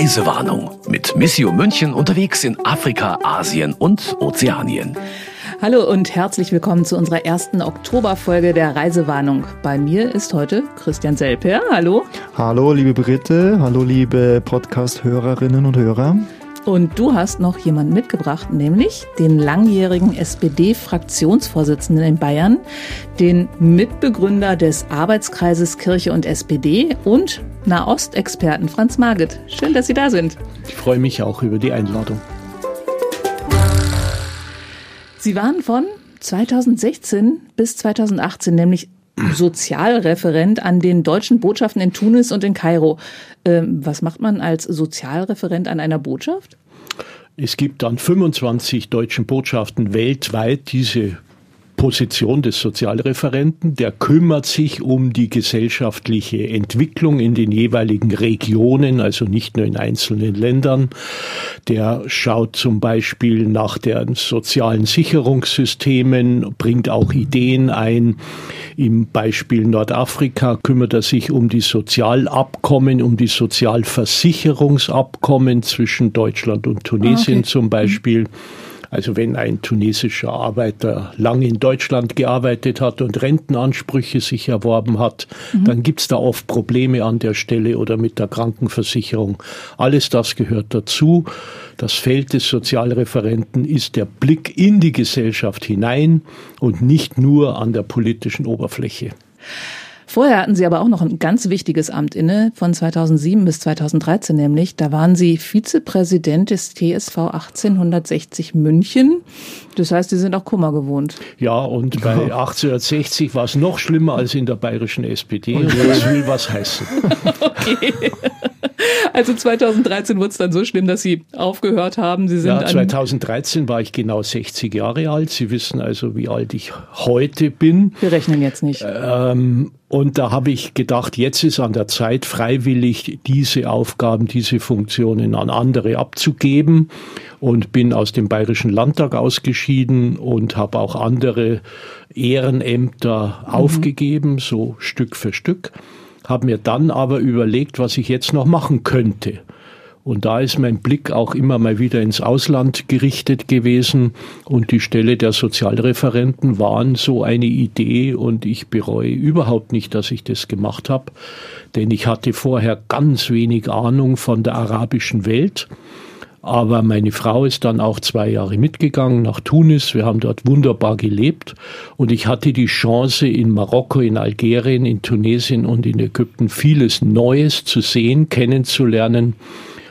Reisewarnung mit Missio München unterwegs in Afrika, Asien und Ozeanien. Hallo und herzlich willkommen zu unserer ersten Oktoberfolge der Reisewarnung. Bei mir ist heute Christian Selper. Hallo. Hallo, liebe Britte. Hallo, liebe Podcast-Hörerinnen und Hörer. Und du hast noch jemanden mitgebracht, nämlich den langjährigen SPD-Fraktionsvorsitzenden in Bayern, den Mitbegründer des Arbeitskreises Kirche und SPD und Nahostexperten Franz Marget. Schön, dass Sie da sind. Ich freue mich auch über die Einladung. Sie waren von 2016 bis 2018 nämlich Sozialreferent an den deutschen Botschaften in Tunis und in Kairo. Ähm, was macht man als Sozialreferent an einer Botschaft? Es gibt an 25 deutschen Botschaften weltweit diese Position des Sozialreferenten, der kümmert sich um die gesellschaftliche Entwicklung in den jeweiligen Regionen, also nicht nur in einzelnen Ländern. Der schaut zum Beispiel nach den sozialen Sicherungssystemen, bringt auch Ideen ein. Im Beispiel Nordafrika kümmert er sich um die Sozialabkommen, um die Sozialversicherungsabkommen zwischen Deutschland und Tunesien okay. zum Beispiel. Also wenn ein tunesischer Arbeiter lang in Deutschland gearbeitet hat und Rentenansprüche sich erworben hat, mhm. dann gibt's da oft Probleme an der Stelle oder mit der Krankenversicherung. Alles das gehört dazu. Das Feld des Sozialreferenten ist der Blick in die Gesellschaft hinein und nicht nur an der politischen Oberfläche. Vorher hatten Sie aber auch noch ein ganz wichtiges Amt inne, von 2007 bis 2013 nämlich. Da waren Sie Vizepräsident des TSV 1860 München. Das heißt, Sie sind auch Kummer gewohnt. Ja, und bei 1860 war es noch schlimmer als in der bayerischen SPD. Und das will was heißen. okay. Also 2013 wurde es dann so schlimm, dass Sie aufgehört haben. Sie sind ja, 2013 war ich genau 60 Jahre alt. Sie wissen also, wie alt ich heute bin. Wir rechnen jetzt nicht. Ähm, und da habe ich gedacht, jetzt ist an der Zeit, freiwillig diese Aufgaben, diese Funktionen an andere abzugeben und bin aus dem Bayerischen Landtag ausgeschieden und habe auch andere Ehrenämter mhm. aufgegeben, so Stück für Stück habe mir dann aber überlegt, was ich jetzt noch machen könnte. Und da ist mein Blick auch immer mal wieder ins Ausland gerichtet gewesen. Und die Stelle der Sozialreferenten waren so eine Idee und ich bereue überhaupt nicht, dass ich das gemacht habe. Denn ich hatte vorher ganz wenig Ahnung von der arabischen Welt aber meine Frau ist dann auch zwei Jahre mitgegangen nach Tunis. Wir haben dort wunderbar gelebt. Und ich hatte die Chance, in Marokko, in Algerien, in Tunesien und in Ägypten vieles Neues zu sehen, kennenzulernen.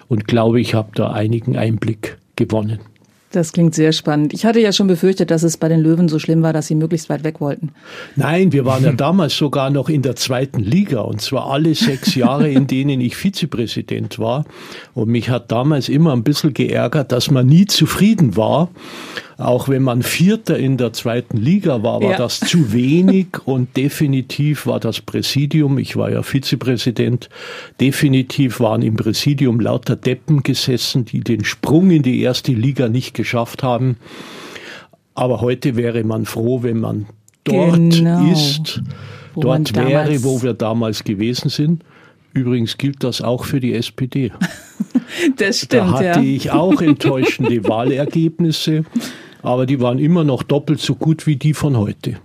Und glaube, ich habe da einigen Einblick gewonnen. Das klingt sehr spannend. Ich hatte ja schon befürchtet, dass es bei den Löwen so schlimm war, dass sie möglichst weit weg wollten. Nein, wir waren ja damals sogar noch in der zweiten Liga und zwar alle sechs Jahre, in denen ich Vizepräsident war. Und mich hat damals immer ein bisschen geärgert, dass man nie zufrieden war. Auch wenn man Vierter in der zweiten Liga war, war ja. das zu wenig und definitiv war das Präsidium, ich war ja Vizepräsident, definitiv waren im Präsidium lauter Deppen gesessen, die den Sprung in die erste Liga nicht geschafft haben. Aber heute wäre man froh, wenn man dort genau. ist, wo dort wäre, wo wir damals gewesen sind. Übrigens gilt das auch für die SPD. das stimmt. Da hatte ja. ich auch enttäuschende Wahlergebnisse aber die waren immer noch doppelt so gut wie die von heute.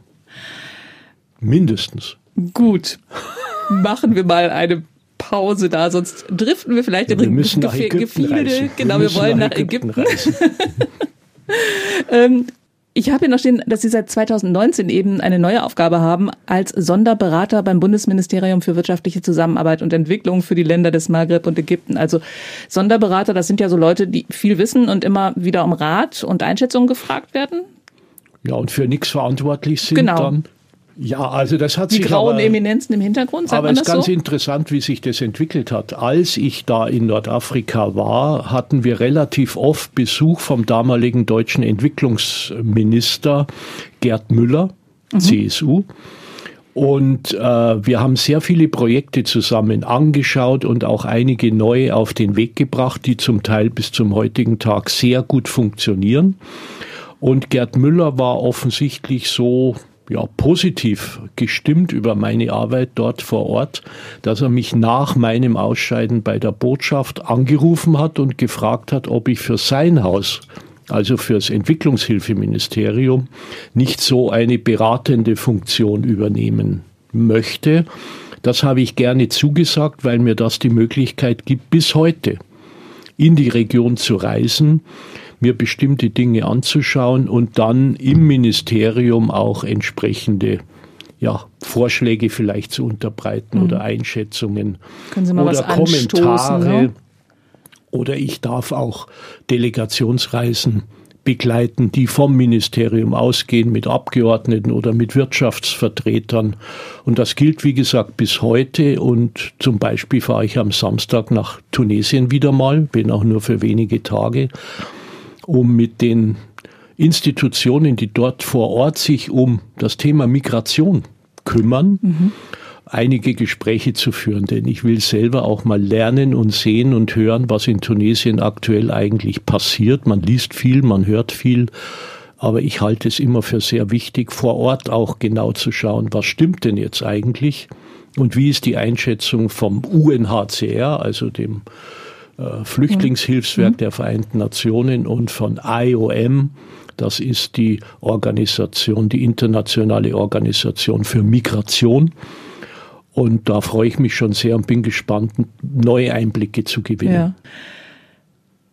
Mindestens. Gut. Machen wir mal eine Pause da, sonst driften wir vielleicht in wir müssen Ge nach Ägypten Gefilde. Reisen. Genau, wir, wir wollen nach Ägypten. Nach Ägypten. ähm, ich habe hier noch stehen, dass Sie seit 2019 eben eine neue Aufgabe haben als Sonderberater beim Bundesministerium für wirtschaftliche Zusammenarbeit und Entwicklung für die Länder des Maghreb und Ägypten. Also Sonderberater, das sind ja so Leute, die viel wissen und immer wieder um Rat und Einschätzung gefragt werden. Ja, und für nichts verantwortlich sind genau. dann. Ja, also das hat die sich grauen aber, Eminenzen im Hintergrund. Sagt aber es ist ganz so? interessant, wie sich das entwickelt hat. Als ich da in Nordafrika war, hatten wir relativ oft Besuch vom damaligen deutschen Entwicklungsminister Gerd Müller, mhm. CSU. Und äh, wir haben sehr viele Projekte zusammen angeschaut und auch einige neue auf den Weg gebracht, die zum Teil bis zum heutigen Tag sehr gut funktionieren. Und Gerd Müller war offensichtlich so ja, positiv gestimmt über meine Arbeit dort vor Ort, dass er mich nach meinem Ausscheiden bei der Botschaft angerufen hat und gefragt hat, ob ich für sein Haus, also fürs Entwicklungshilfeministerium, nicht so eine beratende Funktion übernehmen möchte. Das habe ich gerne zugesagt, weil mir das die Möglichkeit gibt, bis heute in die Region zu reisen, mir bestimmte Dinge anzuschauen und dann im Ministerium auch entsprechende ja, Vorschläge vielleicht zu unterbreiten mhm. oder Einschätzungen Können Sie mal oder Kommentare. Ne? Oder ich darf auch Delegationsreisen begleiten, die vom Ministerium ausgehen mit Abgeordneten oder mit Wirtschaftsvertretern. Und das gilt, wie gesagt, bis heute. Und zum Beispiel fahre ich am Samstag nach Tunesien wieder mal, bin auch nur für wenige Tage um mit den Institutionen, die dort vor Ort sich um das Thema Migration kümmern, mhm. einige Gespräche zu führen. Denn ich will selber auch mal lernen und sehen und hören, was in Tunesien aktuell eigentlich passiert. Man liest viel, man hört viel. Aber ich halte es immer für sehr wichtig, vor Ort auch genau zu schauen, was stimmt denn jetzt eigentlich und wie ist die Einschätzung vom UNHCR, also dem äh, Flüchtlingshilfswerk mhm. der Vereinten Nationen und von IOM. Das ist die Organisation, die internationale Organisation für Migration. Und da freue ich mich schon sehr und bin gespannt, neue Einblicke zu gewinnen. Ja.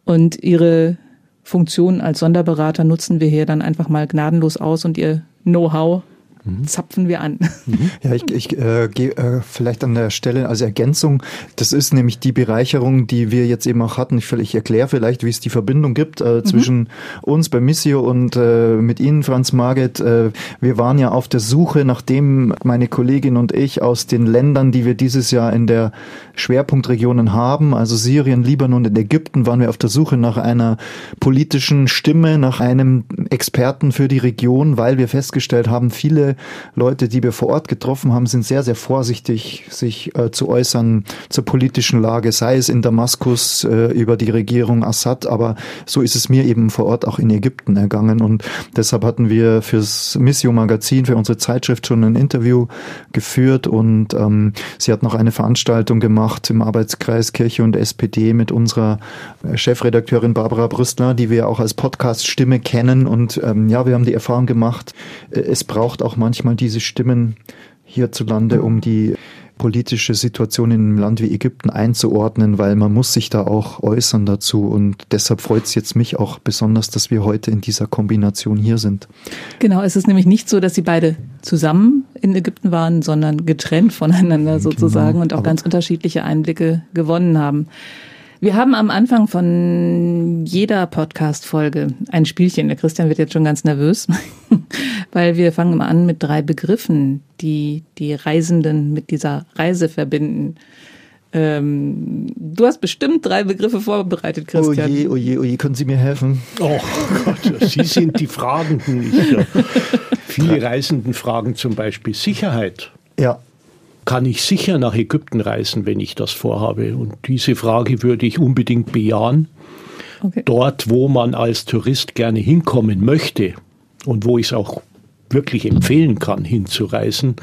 Und Ihre Funktion als Sonderberater nutzen wir hier dann einfach mal gnadenlos aus und Ihr Know-how Mhm. zapfen wir an. Mhm. Ja, ich, ich äh, gehe äh, vielleicht an der Stelle als Ergänzung, das ist nämlich die Bereicherung, die wir jetzt eben auch hatten. Ich, ich erkläre vielleicht, wie es die Verbindung gibt äh, mhm. zwischen uns bei Missio und äh, mit Ihnen, Franz Marget. Äh, wir waren ja auf der Suche, nachdem meine Kollegin und ich aus den Ländern, die wir dieses Jahr in der Schwerpunktregionen haben, also Syrien, Libanon und Ägypten, waren wir auf der Suche nach einer politischen Stimme, nach einem Experten für die Region, weil wir festgestellt haben, viele Leute, die wir vor Ort getroffen haben, sind sehr, sehr vorsichtig, sich äh, zu äußern zur politischen Lage, sei es in Damaskus äh, über die Regierung Assad, aber so ist es mir eben vor Ort auch in Ägypten ergangen. Und deshalb hatten wir fürs Missio Magazin, für unsere Zeitschrift schon ein Interview geführt und ähm, sie hat noch eine Veranstaltung gemacht im Arbeitskreis Kirche und SPD mit unserer äh, Chefredakteurin Barbara Brüstler, die wir auch als Podcast-Stimme kennen. Und ähm, ja, wir haben die Erfahrung gemacht, äh, es braucht auch manchmal diese Stimmen hierzulande, um die politische Situation in einem Land wie Ägypten einzuordnen, weil man muss sich da auch äußern dazu und deshalb freut es jetzt mich auch besonders, dass wir heute in dieser Kombination hier sind. Genau, es ist nämlich nicht so, dass sie beide zusammen in Ägypten waren, sondern getrennt voneinander genau, sozusagen genau, und auch ganz unterschiedliche Einblicke gewonnen haben. Wir haben am Anfang von jeder Podcast-Folge ein Spielchen. Der Christian wird jetzt schon ganz nervös, weil wir fangen immer an mit drei Begriffen, die die Reisenden mit dieser Reise verbinden. Ähm, du hast bestimmt drei Begriffe vorbereitet, Christian. Oh je, oh je, oh je, können Sie mir helfen? Oh Gott, Sie sind die Fragenden. Ich, ja. Viele Reisenden fragen zum Beispiel Sicherheit. Ja kann ich sicher nach Ägypten reisen, wenn ich das vorhabe? Und diese Frage würde ich unbedingt bejahen. Okay. Dort, wo man als Tourist gerne hinkommen möchte und wo ich es auch wirklich empfehlen kann, hinzureisen,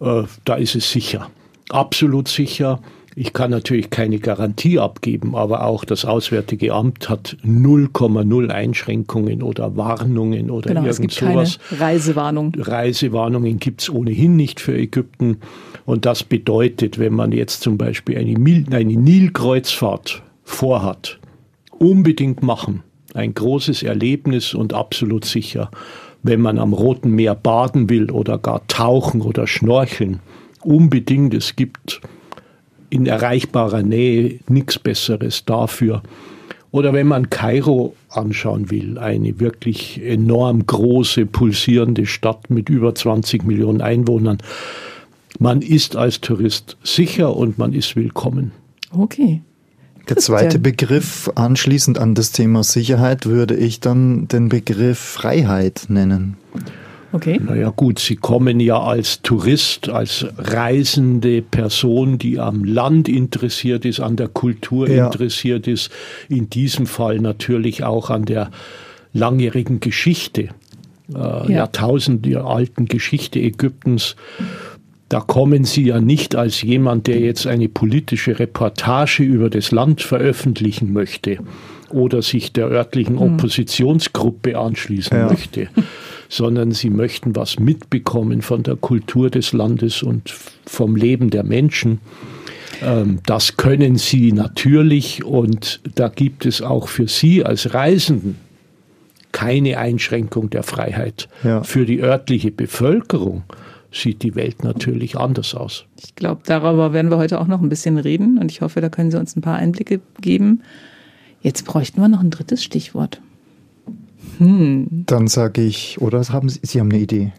äh, da ist es sicher. Absolut sicher. Ich kann natürlich keine Garantie abgeben, aber auch das Auswärtige Amt hat 0,0 Einschränkungen oder Warnungen oder genau, irgend es gibt sowas. Keine Reisewarnung. Reisewarnungen gibt es ohnehin nicht für Ägypten. Und das bedeutet, wenn man jetzt zum Beispiel eine, eine Nilkreuzfahrt vorhat, unbedingt machen. Ein großes Erlebnis und absolut sicher. Wenn man am Roten Meer baden will oder gar tauchen oder schnorcheln, unbedingt. Es gibt in erreichbarer Nähe nichts Besseres dafür. Oder wenn man Kairo anschauen will, eine wirklich enorm große, pulsierende Stadt mit über 20 Millionen Einwohnern. Man ist als Tourist sicher und man ist willkommen. Okay. Der zweite Begriff anschließend an das Thema Sicherheit würde ich dann den Begriff Freiheit nennen. Okay. Naja gut, Sie kommen ja als Tourist, als reisende Person, die am Land interessiert ist, an der Kultur ja. interessiert ist, in diesem Fall natürlich auch an der langjährigen Geschichte äh, ja. Jahrtausende alten Geschichte Ägyptens, da kommen Sie ja nicht als jemand, der jetzt eine politische Reportage über das Land veröffentlichen möchte oder sich der örtlichen hm. Oppositionsgruppe anschließen ja. möchte, sondern Sie möchten was mitbekommen von der Kultur des Landes und vom Leben der Menschen. Ähm, das können Sie natürlich und da gibt es auch für Sie als Reisenden keine Einschränkung der Freiheit. Ja. Für die örtliche Bevölkerung sieht die Welt natürlich anders aus. Ich glaube, darüber werden wir heute auch noch ein bisschen reden und ich hoffe, da können Sie uns ein paar Einblicke geben. Jetzt bräuchten wir noch ein drittes Stichwort. Hm. Dann sage ich, oder haben Sie, Sie haben eine Idee?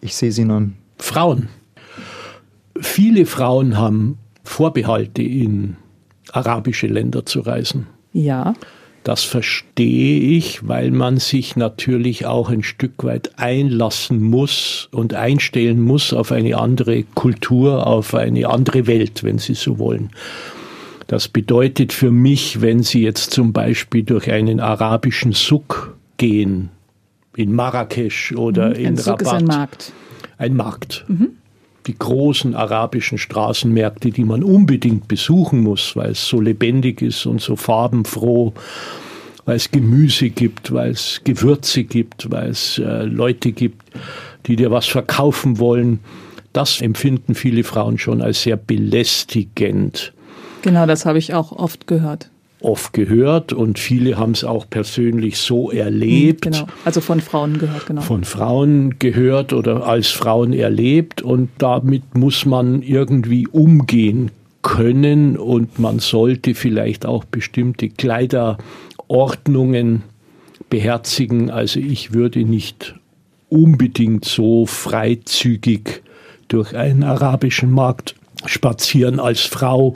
Ich sehe Sie nun. Frauen. Viele Frauen haben Vorbehalte, in arabische Länder zu reisen. Ja. Das verstehe ich, weil man sich natürlich auch ein Stück weit einlassen muss und einstellen muss auf eine andere Kultur, auf eine andere Welt, wenn Sie so wollen. Das bedeutet für mich, wenn Sie jetzt zum Beispiel durch einen arabischen Suk gehen, in Marrakesch oder mhm, in ein Rabat. Ist ein Markt. Ein Markt. Mhm die großen arabischen Straßenmärkte, die man unbedingt besuchen muss, weil es so lebendig ist und so farbenfroh, weil es Gemüse gibt, weil es Gewürze gibt, weil es äh, Leute gibt, die dir was verkaufen wollen. Das empfinden viele Frauen schon als sehr belästigend. Genau, das habe ich auch oft gehört oft gehört und viele haben es auch persönlich so erlebt. Genau, also von Frauen gehört, genau. Von Frauen gehört oder als Frauen erlebt und damit muss man irgendwie umgehen können und man sollte vielleicht auch bestimmte Kleiderordnungen beherzigen. Also ich würde nicht unbedingt so freizügig durch einen arabischen Markt spazieren als Frau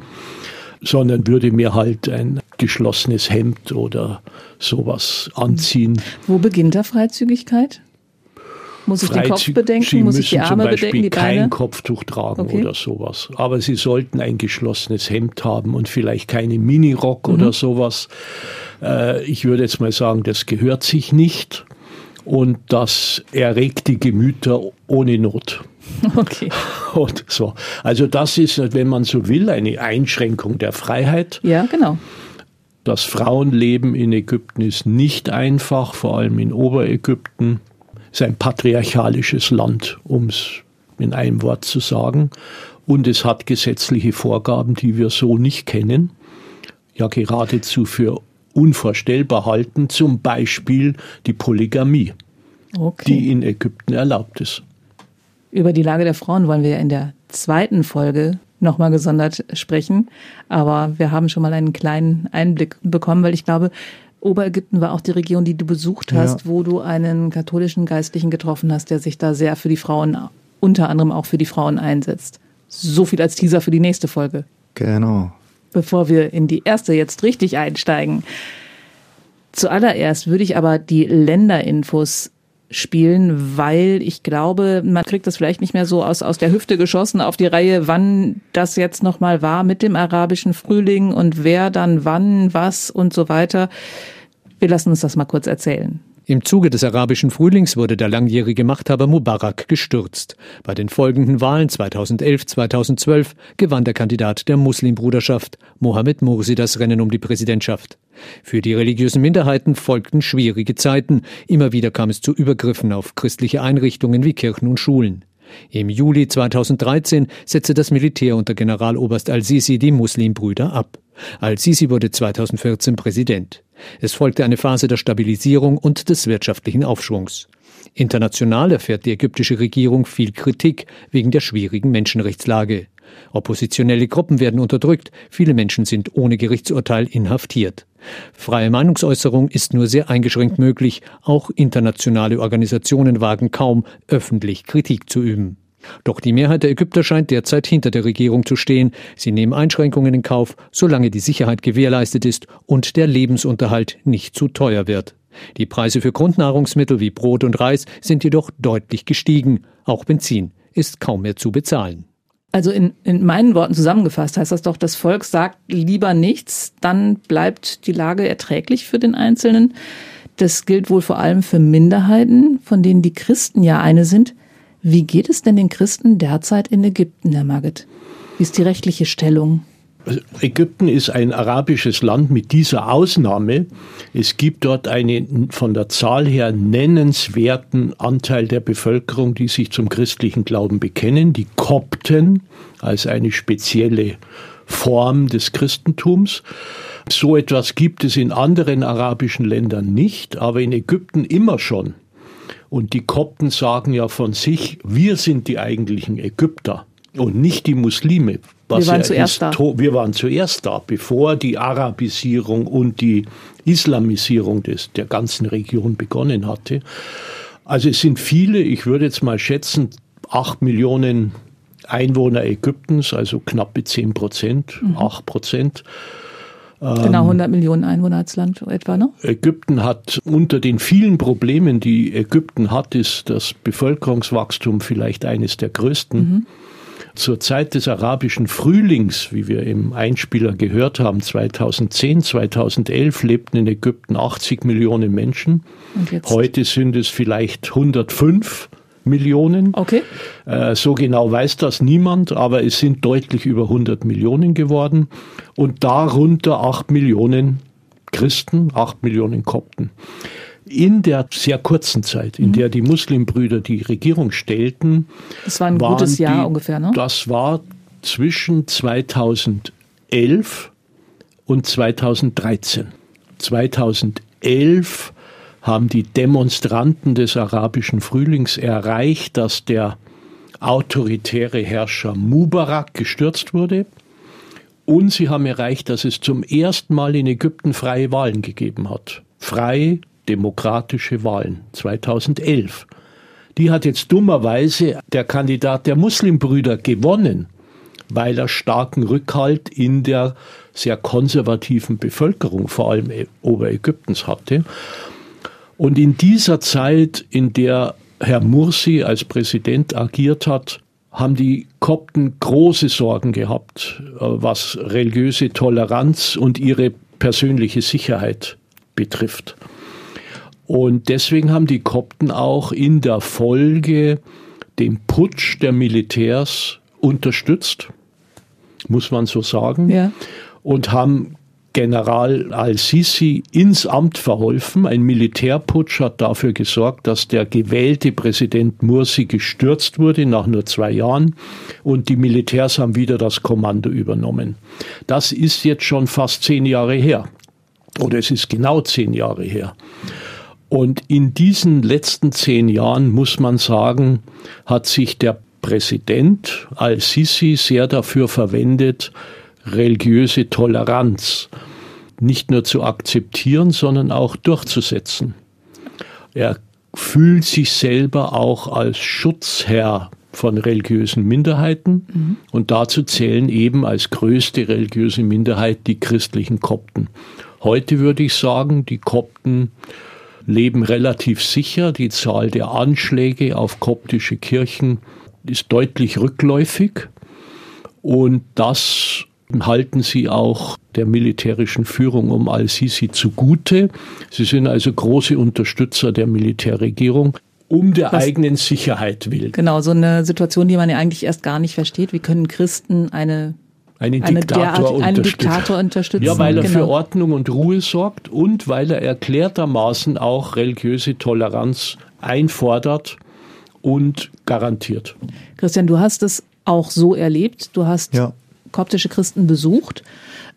sondern würde mir halt ein geschlossenes Hemd oder sowas anziehen. Wo beginnt da Freizügigkeit? Muss ich den Kopf bedenken? Sie Muss ich die Arme bedenken, die kein Beine? Kopftuch tragen okay. oder sowas. Aber Sie sollten ein geschlossenes Hemd haben und vielleicht keine Minirock mhm. oder sowas. Äh, ich würde jetzt mal sagen, das gehört sich nicht und das erregt die Gemüter ohne Not. Okay. Und so. Also das ist, wenn man so will, eine Einschränkung der Freiheit. Ja, genau. Das Frauenleben in Ägypten ist nicht einfach, vor allem in Oberägypten. Es ist ein patriarchalisches Land, um es in einem Wort zu sagen. Und es hat gesetzliche Vorgaben, die wir so nicht kennen. Ja, geradezu für unvorstellbar halten, zum Beispiel die Polygamie, okay. die in Ägypten erlaubt ist. Über die Lage der Frauen wollen wir ja in der zweiten Folge nochmal gesondert sprechen. Aber wir haben schon mal einen kleinen Einblick bekommen, weil ich glaube, Oberägypten war auch die Region, die du besucht hast, ja. wo du einen katholischen Geistlichen getroffen hast, der sich da sehr für die Frauen, unter anderem auch für die Frauen einsetzt. So viel als Teaser für die nächste Folge. Genau. Bevor wir in die erste jetzt richtig einsteigen. Zuallererst würde ich aber die Länderinfos spielen, weil ich glaube, man kriegt das vielleicht nicht mehr so aus, aus der Hüfte geschossen auf die Reihe, wann das jetzt nochmal war mit dem arabischen Frühling und wer dann wann, was und so weiter. Wir lassen uns das mal kurz erzählen. Im Zuge des arabischen Frühlings wurde der langjährige Machthaber Mubarak gestürzt. Bei den folgenden Wahlen 2011, 2012 gewann der Kandidat der Muslimbruderschaft, Mohammed Mursi, das Rennen um die Präsidentschaft. Für die religiösen Minderheiten folgten schwierige Zeiten. Immer wieder kam es zu Übergriffen auf christliche Einrichtungen wie Kirchen und Schulen. Im Juli 2013 setzte das Militär unter Generaloberst al-Sisi die Muslimbrüder ab. Al-Sisi wurde 2014 Präsident. Es folgte eine Phase der Stabilisierung und des wirtschaftlichen Aufschwungs. International erfährt die ägyptische Regierung viel Kritik wegen der schwierigen Menschenrechtslage. Oppositionelle Gruppen werden unterdrückt, viele Menschen sind ohne Gerichtsurteil inhaftiert. Freie Meinungsäußerung ist nur sehr eingeschränkt möglich, auch internationale Organisationen wagen kaum, öffentlich Kritik zu üben. Doch die Mehrheit der Ägypter scheint derzeit hinter der Regierung zu stehen. Sie nehmen Einschränkungen in Kauf, solange die Sicherheit gewährleistet ist und der Lebensunterhalt nicht zu teuer wird. Die Preise für Grundnahrungsmittel wie Brot und Reis sind jedoch deutlich gestiegen. Auch Benzin ist kaum mehr zu bezahlen. Also in, in meinen Worten zusammengefasst heißt das doch, das Volk sagt lieber nichts, dann bleibt die Lage erträglich für den Einzelnen. Das gilt wohl vor allem für Minderheiten, von denen die Christen ja eine sind. Wie geht es denn den Christen derzeit in Ägypten, Herr Margit? Wie ist die rechtliche Stellung? Also Ägypten ist ein arabisches Land mit dieser Ausnahme. Es gibt dort einen von der Zahl her nennenswerten Anteil der Bevölkerung, die sich zum christlichen Glauben bekennen, die Kopten als eine spezielle Form des Christentums. So etwas gibt es in anderen arabischen Ländern nicht, aber in Ägypten immer schon. Und die Kopten sagen ja von sich, wir sind die eigentlichen Ägypter und nicht die Muslime. wir waren ja zuerst da. Wir waren zuerst da, bevor die Arabisierung und die Islamisierung des, der ganzen Region begonnen hatte. Also es sind viele, ich würde jetzt mal schätzen, acht Millionen Einwohner Ägyptens, also knappe zehn Prozent, mhm. acht Prozent. Genau 100 ähm, Millionen Einwohner als Land etwa, ne? Ägypten hat unter den vielen Problemen, die Ägypten hat, ist das Bevölkerungswachstum vielleicht eines der größten. Mhm. Zur Zeit des arabischen Frühlings, wie wir im Einspieler gehört haben, 2010, 2011 lebten in Ägypten 80 Millionen Menschen. Heute sind es vielleicht 105 Millionen. Okay. Äh, so genau weiß das niemand, aber es sind deutlich über 100 Millionen geworden und darunter 8 Millionen Christen, 8 Millionen Kopten. In der sehr kurzen Zeit, in mhm. der die Muslimbrüder die Regierung stellten, das war ein gutes Jahr die, ungefähr, ne? Das war zwischen 2011 und 2013. 2011 haben die Demonstranten des arabischen Frühlings erreicht, dass der autoritäre Herrscher Mubarak gestürzt wurde. Und sie haben erreicht, dass es zum ersten Mal in Ägypten freie Wahlen gegeben hat. Freie, demokratische Wahlen 2011. Die hat jetzt dummerweise der Kandidat der Muslimbrüder gewonnen, weil er starken Rückhalt in der sehr konservativen Bevölkerung, vor allem Oberägyptens hatte. Und in dieser Zeit, in der Herr Mursi als Präsident agiert hat, haben die Kopten große Sorgen gehabt, äh, was religiöse Toleranz und ihre persönliche Sicherheit betrifft. Und deswegen haben die Kopten auch in der Folge den Putsch der Militärs unterstützt, muss man so sagen, ja. und haben General al-Sisi ins Amt verholfen. Ein Militärputsch hat dafür gesorgt, dass der gewählte Präsident Mursi gestürzt wurde nach nur zwei Jahren und die Militärs haben wieder das Kommando übernommen. Das ist jetzt schon fast zehn Jahre her. Oder es ist genau zehn Jahre her. Und in diesen letzten zehn Jahren, muss man sagen, hat sich der Präsident al-Sisi sehr dafür verwendet, religiöse Toleranz nicht nur zu akzeptieren, sondern auch durchzusetzen. Er fühlt sich selber auch als Schutzherr von religiösen Minderheiten mhm. und dazu zählen eben als größte religiöse Minderheit die christlichen Kopten. Heute würde ich sagen, die Kopten leben relativ sicher. Die Zahl der Anschläge auf koptische Kirchen ist deutlich rückläufig und das halten sie auch der militärischen Führung um al-Sisi zugute. Sie sind also große Unterstützer der Militärregierung um der Was, eigenen Sicherheit willen. Genau, so eine Situation, die man ja eigentlich erst gar nicht versteht. Wie können Christen eine einen eine Diktator, derart, einen Diktator unterstützen. Ja, weil er genau. für Ordnung und Ruhe sorgt und weil er erklärtermaßen auch religiöse Toleranz einfordert und garantiert. Christian, du hast es auch so erlebt. Du hast ja koptische Christen besucht.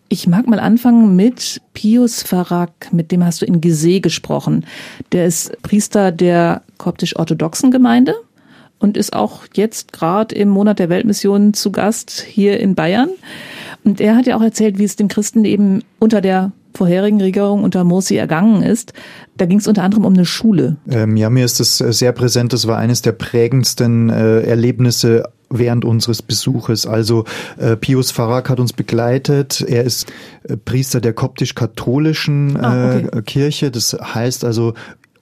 Ich mag mal anfangen mit Pius Farag, mit dem hast du in Gizeh gesprochen. Der ist Priester der koptisch-orthodoxen Gemeinde und ist auch jetzt gerade im Monat der Weltmission zu Gast hier in Bayern. Und er hat ja auch erzählt, wie es den Christen eben unter der vorherigen Regierung unter Morsi ergangen ist. Da ging es unter anderem um eine Schule. Ähm, ja, mir ist das sehr präsent. Das war eines der prägendsten äh, Erlebnisse während unseres Besuches. Also äh, Pius Farag hat uns begleitet. Er ist äh, Priester der koptisch-katholischen ah, okay. äh, Kirche. Das heißt also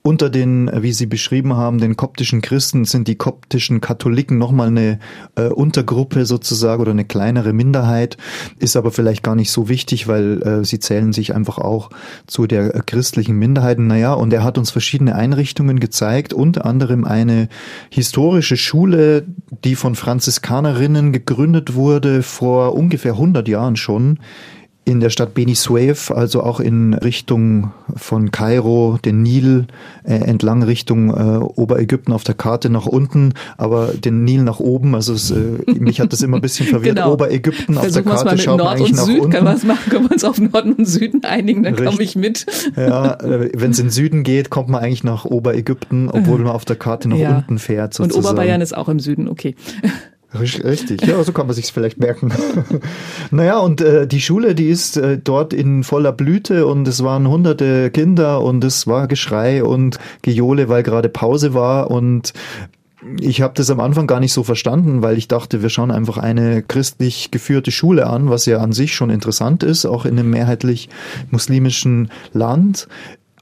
unter den, wie Sie beschrieben haben, den koptischen Christen sind die koptischen Katholiken nochmal eine äh, Untergruppe sozusagen oder eine kleinere Minderheit, ist aber vielleicht gar nicht so wichtig, weil äh, sie zählen sich einfach auch zu der äh, christlichen Minderheiten. Naja, und er hat uns verschiedene Einrichtungen gezeigt, unter anderem eine historische Schule, die von Franziskanerinnen gegründet wurde vor ungefähr 100 Jahren schon in der Stadt Beni Suef, also auch in Richtung von Kairo, den Nil äh, entlang Richtung äh, Oberägypten auf der Karte nach unten, aber den Nil nach oben. Also es, äh, mich hat das immer ein bisschen verwirrt. genau. Oberägypten auf der Karte schaut Nord man eigentlich und nach Süd, unten. Können wir es machen? Können wir uns auf Norden und Süden einigen? Dann komme ich mit. Ja, äh, wenn es in den Süden geht, kommt man eigentlich nach Oberägypten, obwohl man auf der Karte nach Ja. unten fährt. Und Sozusagen. Oberbayern ist auch im Süden, okay. Richt- Richtig, ja, so kann man sich's vielleicht merken. naja, und äh, die Schule, die ist äh, dort in voller Blüte und es waren hunderte Kinder und es war Geschrei und Gejohle, weil gerade Pause war und ich habe das am Anfang gar nicht so verstanden, weil ich dachte, wir schauen einfach eine christlich geführte Schule an, was ja an sich schon interessant ist, auch in einem mehrheitlich muslimischen Land.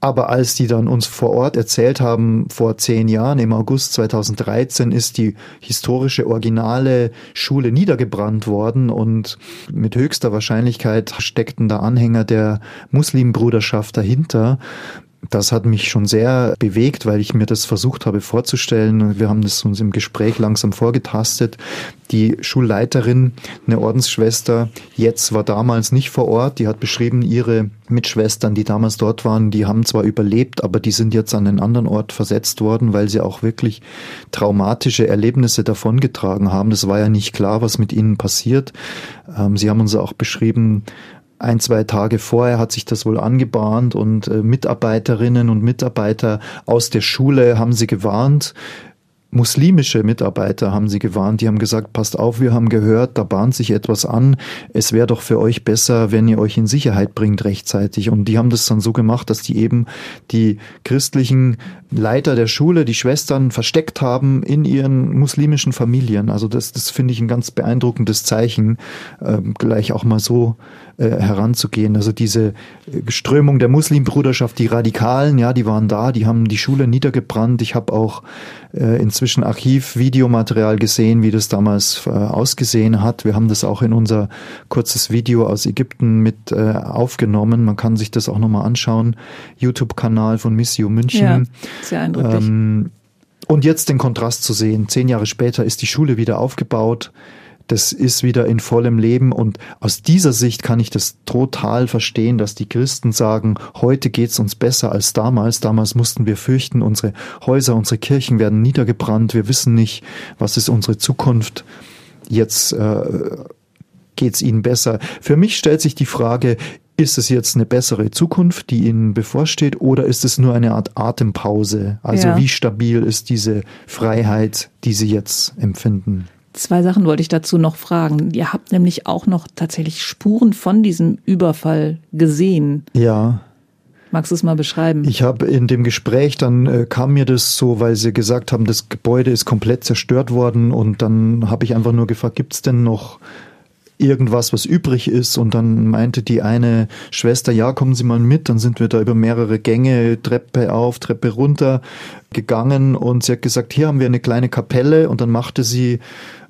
Aber als die dann uns vor Ort erzählt haben, vor zehn Jahren, im August 2013, ist die historische originale Schule niedergebrannt worden und mit höchster Wahrscheinlichkeit steckten da Anhänger der Muslimbruderschaft dahinter. Das hat mich schon sehr bewegt, weil ich mir das versucht habe vorzustellen. Wir haben das uns im Gespräch langsam vorgetastet. Die Schulleiterin, eine Ordensschwester, jetzt war damals nicht vor Ort. Die hat beschrieben, ihre Mitschwestern, die damals dort waren, die haben zwar überlebt, aber die sind jetzt an einen anderen Ort versetzt worden, weil sie auch wirklich traumatische Erlebnisse davongetragen haben. Das war ja nicht klar, was mit ihnen passiert. Ähm, sie haben uns auch beschrieben, ein, zwei Tage vorher hat sich das wohl angebahnt und äh, Mitarbeiterinnen und Mitarbeiter aus der Schule haben sie gewarnt. Muslimische Mitarbeiter haben sie gewarnt, die haben gesagt, passt auf, wir haben gehört, da bahnt sich etwas an, es wäre doch für euch besser, wenn ihr euch in Sicherheit bringt rechtzeitig. Und die haben das dann so gemacht, dass die eben die christlichen Leiter der Schule, die Schwestern versteckt haben in ihren muslimischen Familien. Also das, das finde ich ein ganz beeindruckendes Zeichen, äh, gleich auch mal so äh, heranzugehen. Also diese äh, Strömung der Muslimbruderschaft, die Radikalen, ja, die waren da, die haben die Schule niedergebrannt. Ich habe auch äh, inzwischen Archiv-Videomaterial gesehen, wie das damals äh, ausgesehen hat. Wir haben das auch in unser kurzes Video aus Ägypten mit äh, aufgenommen. Man kann sich das auch nochmal anschauen. YouTube-Kanal von Missio München. Ja, sehr eindrücklich. Ähm, und jetzt den Kontrast zu sehen. Zehn Jahre später ist die Schule wieder aufgebaut. Das ist wieder in vollem Leben und aus dieser Sicht kann ich das total verstehen, dass die Christen sagen, heute geht's uns besser als damals. Damals mussten wir fürchten, unsere Häuser, unsere Kirchen werden niedergebrannt. Wir wissen nicht, was ist unsere Zukunft. Jetzt äh, geht's ihnen besser. Für mich stellt sich die Frage, ist es jetzt eine bessere Zukunft, die Ihnen bevorsteht, oder ist es nur eine Art Atempause? Also Ja. wie stabil ist diese Freiheit, die Sie jetzt empfinden? Zwei Sachen wollte ich dazu noch fragen. Ihr habt nämlich auch noch tatsächlich Spuren von diesem Überfall gesehen. Ja, Magst du es mal beschreiben? ich habe in dem Gespräch, dann äh, kam mir das so, weil Sie gesagt haben, das Gebäude ist komplett zerstört worden und dann habe ich einfach nur gefragt, gibt's denn noch irgendwas, was übrig ist. Und dann meinte die eine Schwester, ja, kommen Sie mal mit. Dann sind wir da über mehrere Gänge, Treppe auf, Treppe runter gegangen. Und sie hat gesagt, hier haben wir eine kleine Kapelle. Und dann machte sie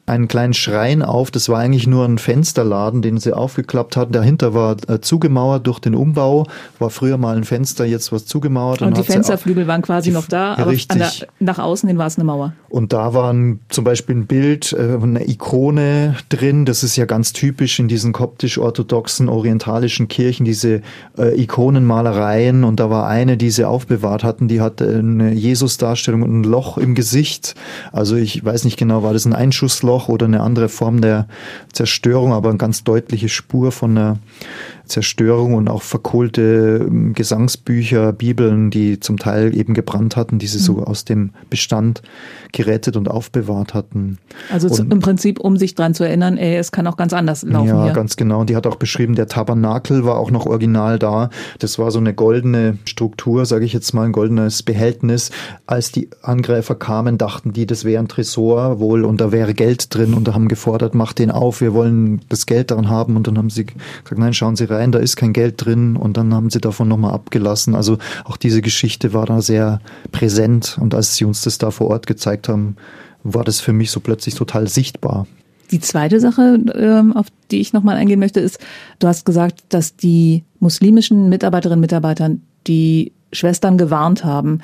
einen kleinen Schrein auf. Das war eigentlich nur ein Fensterladen, den sie aufgeklappt hat. Dahinter war äh, zugemauert durch den Umbau. War früher mal ein Fenster, jetzt was zugemauert. und die hat sie Fensterflügel waren quasi die- noch da, aber der, nach außen hin war es eine Mauer. Und da war ein, zum Beispiel ein Bild, äh, eine Ikone drin. Das ist ja ganz typisch in diesen koptisch-orthodoxen orientalischen Kirchen, diese äh, Ikonenmalereien. Und da war eine, die sie aufbewahrt hatten, die hatte eine Jesus-Darstellung und ein Loch im Gesicht. Also ich weiß nicht genau, war das ein Einschussloch oder eine andere Form der Zerstörung, aber eine ganz deutliche Spur von einer Zerstörung und auch verkohlte ähm, Gesangsbücher, Bibeln, die zum Teil eben gebrannt hatten, die sie so aus dem Bestand gerettet und aufbewahrt hatten. Also Und- im Prinzip, um sich dran zu erinnern, ey, es kann auch ganz anders laufen ja, hier. ganz genau. Und die hat auch beschrieben, der Tabernakel war auch noch original da. Das war so eine goldene Struktur, sage ich jetzt mal, ein goldenes Behältnis. Als die Angreifer kamen, dachten die, das wäre ein Tresor wohl und da wäre Geld drin und da haben gefordert, macht den auf, wir wollen das Geld daran haben. Und dann haben sie gesagt, nein, schauen Sie rein, sein, da ist kein Geld drin und dann haben sie davon nochmal abgelassen. Also auch diese Geschichte war da sehr präsent und als sie uns das da vor Ort gezeigt haben, war das für mich so plötzlich total sichtbar. Die zweite Sache, ähm, auf die ich nochmal eingehen möchte, ist, du hast gesagt, dass die muslimischen Mitarbeiterinnen und Mitarbeiter die Schwestern gewarnt haben.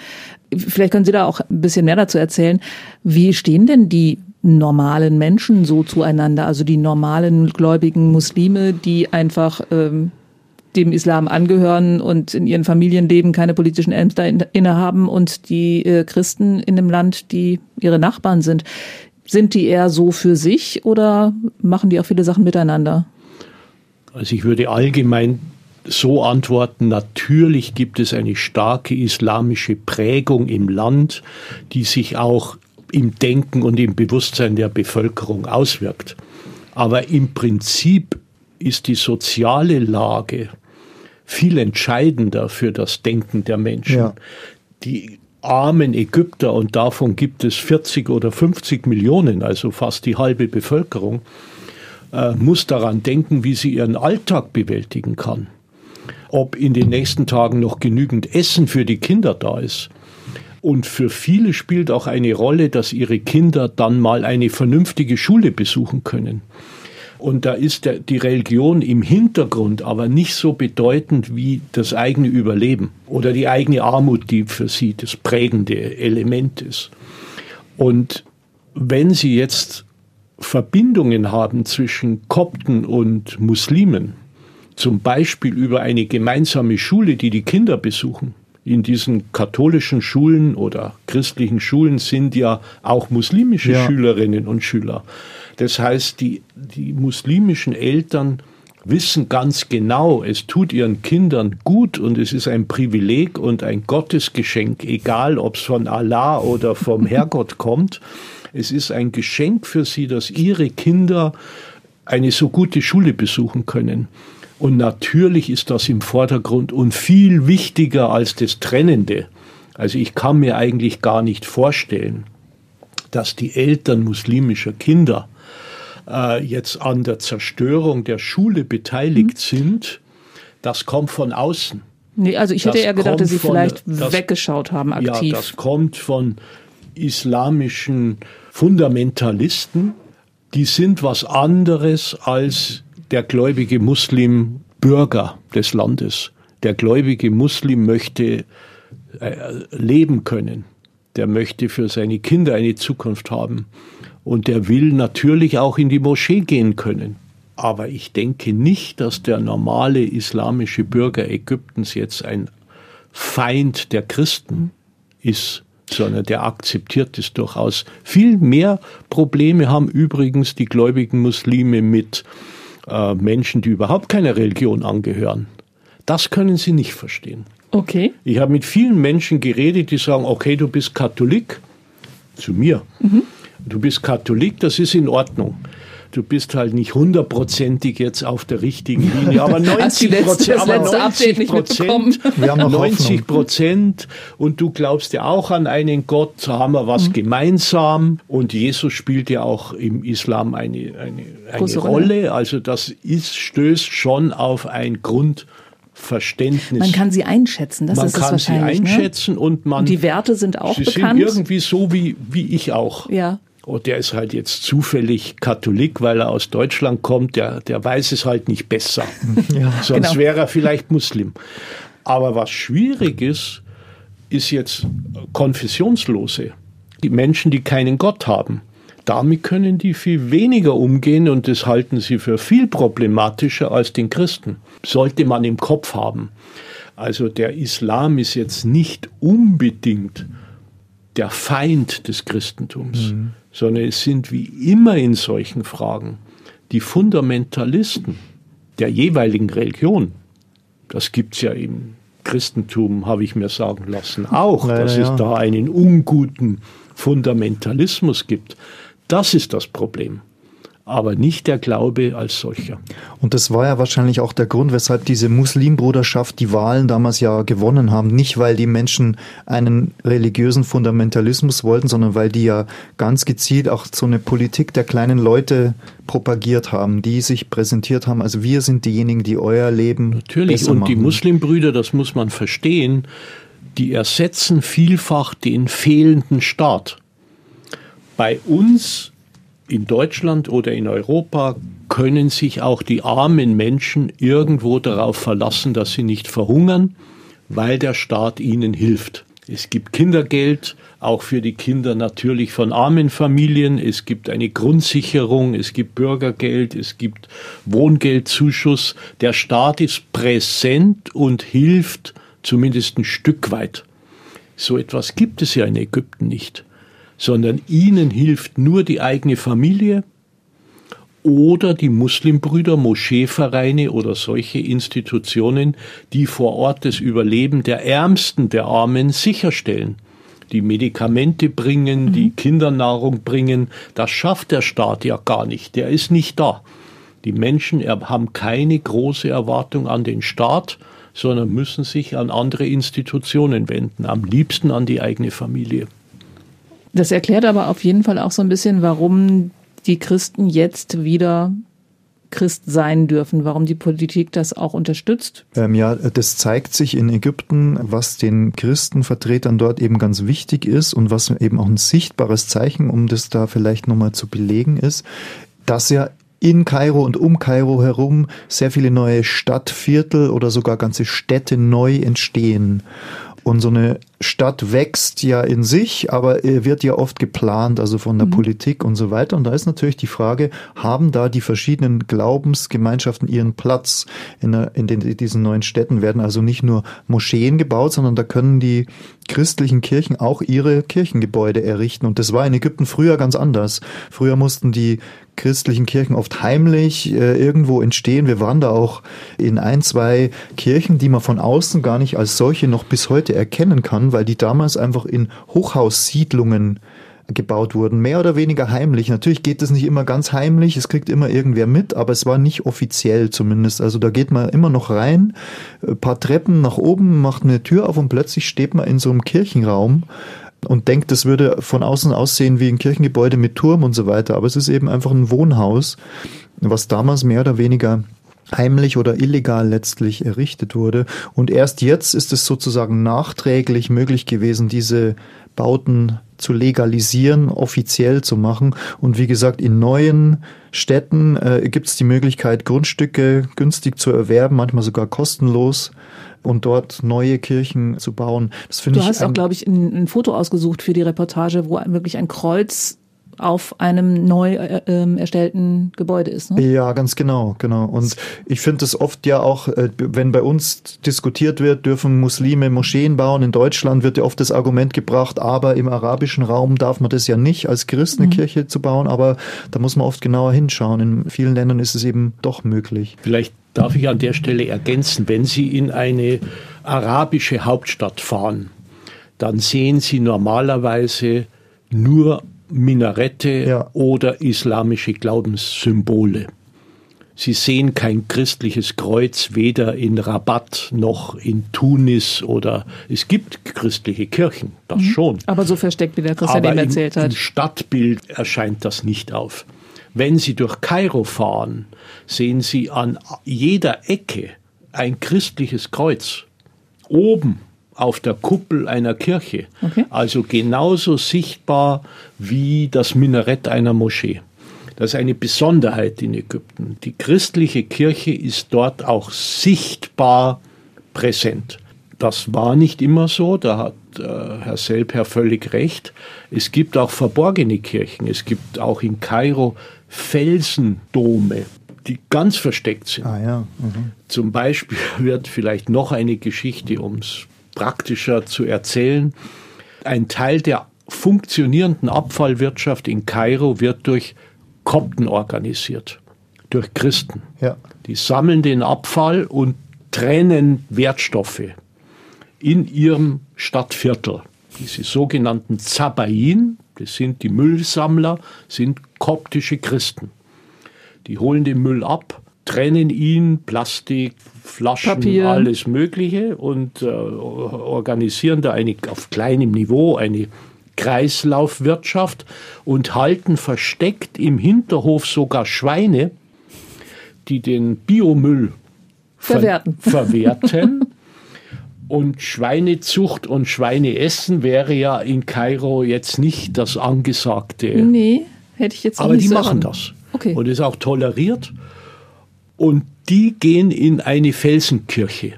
Vielleicht können Sie da auch ein bisschen mehr dazu erzählen. Wie stehen denn die normalen Menschen so zueinander? Also die normalen gläubigen Muslime, die einfach ähm, dem Islam angehören und in ihren Familienleben keine politischen Ämter innehaben und die äh, Christen in dem Land, die ihre Nachbarn sind. Sind die eher so für sich oder machen die auch viele Sachen miteinander? Also ich würde allgemein so antworten, natürlich gibt es eine starke islamische Prägung im Land, die sich auch im Denken und im Bewusstsein der Bevölkerung auswirkt. Aber im Prinzip ist die soziale Lage viel entscheidender für das Denken der Menschen. Ja. Die armen Ägypter, und davon gibt es 40 oder 50 Millionen, also fast die halbe Bevölkerung, äh, muss daran denken, wie sie ihren Alltag bewältigen kann. Ob in den nächsten Tagen noch genügend Essen für die Kinder da ist. Und für viele spielt auch eine Rolle, dass ihre Kinder dann mal eine vernünftige Schule besuchen können. Und da ist der, die Religion im Hintergrund aber nicht so bedeutend wie das eigene Überleben oder die eigene Armut, die für sie das prägende Element ist. Und wenn Sie jetzt Verbindungen haben zwischen Kopten und Muslimen, zum Beispiel über eine gemeinsame Schule, die die Kinder besuchen, in diesen katholischen Schulen oder christlichen Schulen sind ja auch muslimische ja. Schülerinnen und Schüler. Das heißt, die, die muslimischen Eltern wissen ganz genau, es tut ihren Kindern gut und es ist ein Privileg und ein Gottesgeschenk, egal ob es von Allah oder vom Herrgott kommt. Es ist ein Geschenk für sie, dass ihre Kinder eine so gute Schule besuchen können. Und natürlich ist das im Vordergrund und viel wichtiger als das Trennende. Also ich kann mir eigentlich gar nicht vorstellen, dass die Eltern muslimischer Kinder äh, jetzt an der Zerstörung der Schule beteiligt mhm. sind, das kommt von außen. Nee, also ich hätte das eher gedacht, dass sie von, vielleicht das, weggeschaut haben aktiv. Ja, das kommt von islamischen Fundamentalisten. Die sind was anderes als der gläubige Muslim Bürger des Landes. Der gläubige Muslim möchte äh, leben können. Der möchte für seine Kinder eine Zukunft haben. Und der will natürlich auch in die Moschee gehen können. Aber ich denke nicht, dass der normale islamische Bürger Ägyptens jetzt ein Feind der Christen ist, sondern der akzeptiert es durchaus. Viel mehr Probleme haben übrigens die gläubigen Muslime mit äh, Menschen, die überhaupt keiner Religion angehören. Das können sie nicht verstehen. Okay. Ich habe mit vielen Menschen geredet, die sagen, okay, du bist Katholik, zu mir. Mhm du bist Katholik, das ist in Ordnung. Du bist halt nicht hundertprozentig jetzt auf der richtigen Linie, aber 90 Prozent, aber 90 Prozent, 90 Prozent und du glaubst ja auch an einen Gott, da haben wir was mhm. gemeinsam und Jesus spielt ja auch im Islam eine, eine, eine Rolle, also das ist, stößt schon auf ein Grund, Verständnis. Man kann sie einschätzen, das man ist es wahrscheinlich. Man kann sie ne? einschätzen ne? und man. Und die Werte sind auch sie bekannt. Sie sind irgendwie so wie, wie ich auch. Ja. Und der ist halt jetzt zufällig Katholik, weil er aus Deutschland kommt, der, der weiß es halt nicht besser. Ja, Sonst genau. wäre er vielleicht Muslim. Aber was schwierig ist, ist jetzt Konfessionslose. Die Menschen, die keinen Gott haben. Damit können die viel weniger umgehen und das halten sie für viel problematischer als den Christen. Sollte man im Kopf haben. Also der Islam ist jetzt nicht unbedingt der Feind des Christentums. Mhm sondern es sind wie immer in solchen Fragen die Fundamentalisten der jeweiligen Religion. Das gibt es ja im Christentum, habe ich mir sagen lassen, auch, Leider, dass es ja. da einen unguten Fundamentalismus gibt. Das ist das Problem. Aber nicht der Glaube als solcher. Und das war ja wahrscheinlich auch der Grund, weshalb diese Muslimbruderschaft die Wahlen damals ja gewonnen haben. Nicht, weil die Menschen einen religiösen Fundamentalismus wollten, sondern weil die ja ganz gezielt auch so eine Politik der kleinen Leute propagiert haben, die sich präsentiert haben. Also wir sind diejenigen, die euer Leben Natürlich. Besser und machen. die Muslimbrüder, das muss man verstehen, die ersetzen vielfach den fehlenden Staat. Bei uns in Deutschland oder in Europa können sich auch die armen Menschen irgendwo darauf verlassen, dass sie nicht verhungern, weil der Staat ihnen hilft. Es gibt Kindergeld, auch für die Kinder natürlich von armen Familien. Es gibt eine Grundsicherung, es gibt Bürgergeld, es gibt Wohngeldzuschuss. Der Staat ist präsent und hilft zumindest ein Stück weit. So etwas gibt es ja in Ägypten nicht sondern ihnen hilft nur die eigene Familie oder die Muslimbrüder, Moscheevereine oder solche Institutionen, die vor Ort das Überleben der Ärmsten, der Armen sicherstellen. Die Medikamente bringen, mhm. die Kindernahrung bringen, das schafft der Staat ja gar nicht, der ist nicht da. Die Menschen haben keine große Erwartung an den Staat, sondern müssen sich an andere Institutionen wenden, am liebsten an die eigene Familie. Das erklärt aber auf jeden Fall auch so ein bisschen, warum die Christen jetzt wieder Christ sein dürfen, warum die Politik das auch unterstützt? Ähm, ja, das zeigt sich in Ägypten, was den Christenvertretern dort eben ganz wichtig ist und was eben auch ein sichtbares Zeichen, um das da vielleicht nochmal zu belegen ist, dass ja in Kairo und um Kairo herum sehr viele neue Stadtviertel oder sogar ganze Städte neu entstehen. Und so eine Stadt wächst ja in sich, aber wird ja oft geplant, also von der mhm. Politik und so weiter. Und da ist natürlich die Frage, haben da die verschiedenen Glaubensgemeinschaften ihren Platz? In, der, in, den, in diesen neuen Städten werden also nicht nur Moscheen gebaut, sondern da können die christlichen Kirchen auch ihre Kirchengebäude errichten. Und das war in Ägypten früher ganz anders. Früher mussten die christlichen Kirchen oft heimlich äh, irgendwo entstehen. Wir waren da auch in ein, zwei Kirchen, die man von außen gar nicht als solche noch bis heute erkennen kann, weil die damals einfach in Hochhaussiedlungen gebaut wurden, mehr oder weniger heimlich. Natürlich geht es nicht immer ganz heimlich, es kriegt immer irgendwer mit, aber es war nicht offiziell zumindest. Also da geht man immer noch rein, ein paar Treppen nach oben, macht eine Tür auf und plötzlich steht man in so einem Kirchenraum und denkt, das würde von außen aussehen wie ein Kirchengebäude mit Turm und so weiter. Aber es ist eben einfach ein Wohnhaus, was damals mehr oder weniger heimlich oder illegal letztlich errichtet wurde. Und erst jetzt ist es sozusagen nachträglich möglich gewesen, diese Bauten zu legalisieren, offiziell zu machen. Und wie gesagt, in neuen Städten äh, gibt es die Möglichkeit, Grundstücke günstig zu erwerben, manchmal sogar kostenlos und dort neue Kirchen zu bauen. Das finde ich. Du hast auch, glaube ich, ein, ein Foto ausgesucht für die Reportage, wo wirklich ein Kreuz auf einem neu äh, ähm, erstellten Gebäude ist. Ne? Ja, ganz genau, genau. Und ich finde es oft ja auch, äh, wenn bei uns diskutiert wird, dürfen Muslime Moscheen bauen. In Deutschland wird ja oft das Argument gebracht, aber im arabischen Raum darf man das ja nicht als Christ eine mhm. Kirche zu bauen. Aber da muss man oft genauer hinschauen. In vielen Ländern ist es eben doch möglich. Vielleicht darf ich an der Stelle ergänzen, wenn Sie in eine arabische Hauptstadt fahren, dann sehen Sie normalerweise nur Minarette ja. oder islamische Glaubenssymbole. Sie sehen kein christliches Kreuz weder in Rabat noch in Tunis oder es gibt christliche Kirchen, das mhm. schon. Aber so versteckt, wie der Christian eben erzählt hat. Im Stadtbild erscheint das nicht auf. Wenn Sie durch Kairo fahren, sehen Sie an jeder Ecke ein christliches Kreuz. Oben auf der Kuppel einer Kirche. Okay. Also genauso sichtbar wie das Minarett einer Moschee. Das ist eine Besonderheit in Ägypten. Die christliche Kirche ist dort auch sichtbar präsent. Das war nicht immer so, da hat äh, Herr Selper völlig recht. Es gibt auch verborgene Kirchen. Es gibt auch in Kairo Felsendome, die ganz versteckt sind. Ah, ja. mhm. Zum Beispiel wird vielleicht noch eine Geschichte, um es praktischer zu erzählen. Ein Teil der funktionierenden Abfallwirtschaft in Kairo wird durch Kopten organisiert, durch Christen. Ja. Die sammeln den Abfall und trennen Wertstoffe in ihrem Stadtviertel. Diese sogenannten Zabain, das sind die Müllsammler, sind koptische Christen. Die holen den Müll ab, trennen ihn, Plastik, Flaschen, Papier. alles Mögliche und äh, organisieren da eine, auf kleinem Niveau eine Kreislaufwirtschaft und halten versteckt im Hinterhof sogar Schweine, die den Biomüll verwerten. Ver verwerten. Und Schweinezucht und Schweineessen wäre ja in Kairo jetzt nicht das angesagte. Nee, hätte ich jetzt auch Aber nicht die so machen erwartet. das. Okay. Und ist auch toleriert. Und die gehen in eine Felsenkirche.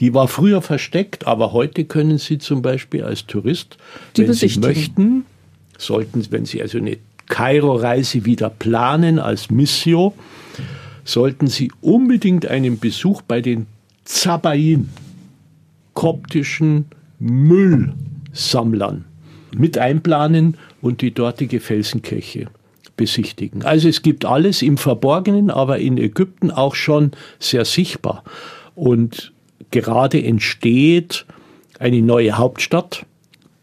Die war früher versteckt, aber heute können Sie zum Beispiel als Tourist, Die wenn Sie möchten, sollten, wenn Sie also eine Kairo-Reise wieder planen als Missio, sollten Sie unbedingt einen Besuch bei den Zabain, koptischen Müllsammlern, mit einplanen und die dortige Felsenkirche besichtigen. Also es gibt alles im Verborgenen, aber in Ägypten auch schon sehr sichtbar. Und gerade entsteht eine neue Hauptstadt.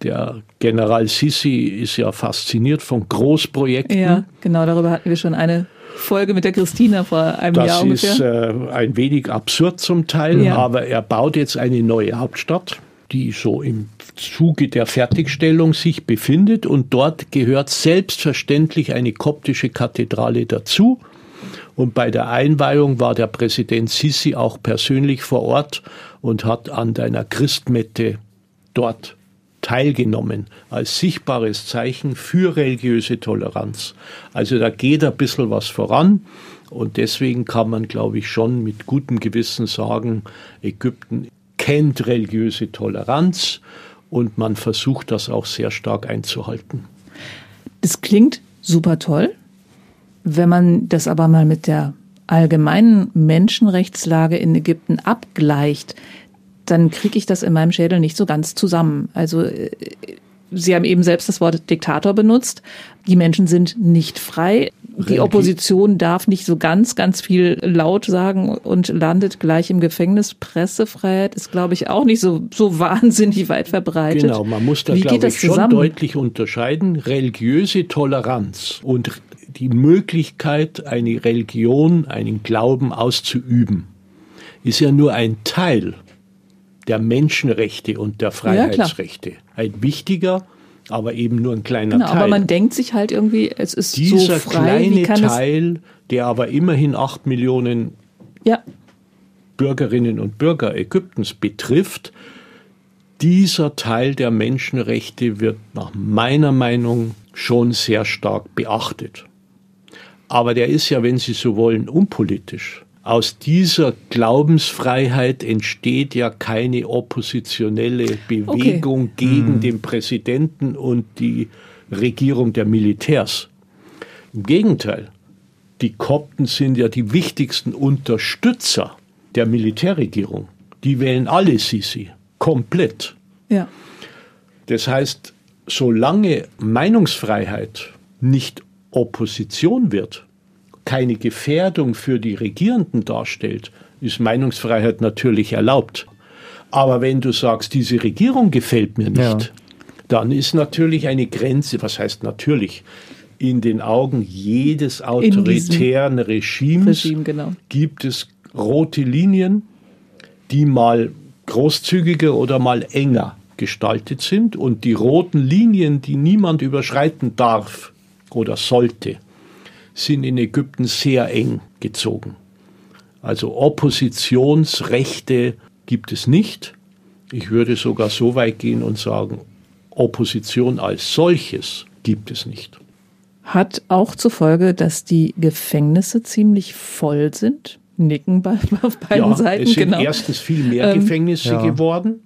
Der General Sisi ist ja fasziniert von Großprojekten. Ja, genau, darüber hatten wir schon eine Folge mit der Christina vor einem Jahr Das ist äh, ein wenig absurd zum Teil, Ja. aber er baut jetzt eine neue Hauptstadt, die so im Zuge der Fertigstellung sich befindet und dort gehört selbstverständlich eine koptische Kathedrale dazu. Und bei der Einweihung war der Präsident Sisi auch persönlich vor Ort und hat an deiner Christmette dort teilgenommen als sichtbares Zeichen für religiöse Toleranz. Also da geht ein bisschen was voran und deswegen kann man, glaube ich, schon mit gutem Gewissen sagen, Ägypten kennt religiöse Toleranz und man versucht das auch sehr stark einzuhalten. Das klingt super toll. Wenn man das aber mal mit der allgemeinen Menschenrechtslage in Ägypten abgleicht, dann kriege ich das in meinem Schädel nicht so ganz zusammen. Also äh, Sie haben eben selbst das Wort Diktator benutzt. Die Menschen sind nicht frei. Die Opposition darf nicht so ganz, ganz viel laut sagen und landet gleich im Gefängnis. Pressefreiheit ist, glaube ich, auch nicht so, so wahnsinnig weit verbreitet. Genau, man muss da, Wie glaube ich, schon zusammen? deutlich unterscheiden. Religiöse Toleranz und die Möglichkeit, eine Religion, einen Glauben auszuüben, ist ja nur ein Teil der Menschenrechte und der. Freiheitsrechte. ein wichtiger, aber eben nur ein kleiner Genau, Teil. aber man denkt sich halt irgendwie, es ist so Dieser frei, wie kleine Teil, der aber immerhin acht Millionen Ja, Bürgerinnen und Bürger Ägyptens betrifft, dieser Teil der Menschenrechte wird nach meiner Meinung schon sehr stark beachtet. Aber der ist ja, wenn Sie so wollen, unpolitisch. Aus dieser Glaubensfreiheit entsteht ja keine oppositionelle Bewegung gegen den Präsidenten und die Regierung der Militärs. Im Gegenteil, die Kopten sind ja die wichtigsten Unterstützer der Militärregierung. Die wählen alle Sisi, komplett. ja. Das heißt, solange Meinungsfreiheit nicht Opposition wird, keine Gefährdung für die Regierenden darstellt, ist Meinungsfreiheit natürlich erlaubt. Aber wenn du sagst, diese Regierung gefällt mir nicht, Ja. dann ist natürlich eine Grenze, was heißt natürlich, in den Augen jedes autoritären Regimes Regime, genau. gibt es rote Linien, die mal großzügiger oder mal enger gestaltet sind. Und die roten Linien, die niemand überschreiten darf oder sollte, sind in Ägypten sehr eng gezogen. Also Oppositionsrechte gibt es nicht. Ich würde sogar so weit gehen und sagen, Opposition als solches gibt es nicht. Hat auch zur Folge, dass die Gefängnisse ziemlich voll sind. Nicken bei, auf beiden ja, Seiten, es sind genau. erstens viel mehr Ähm, Gefängnisse ja. geworden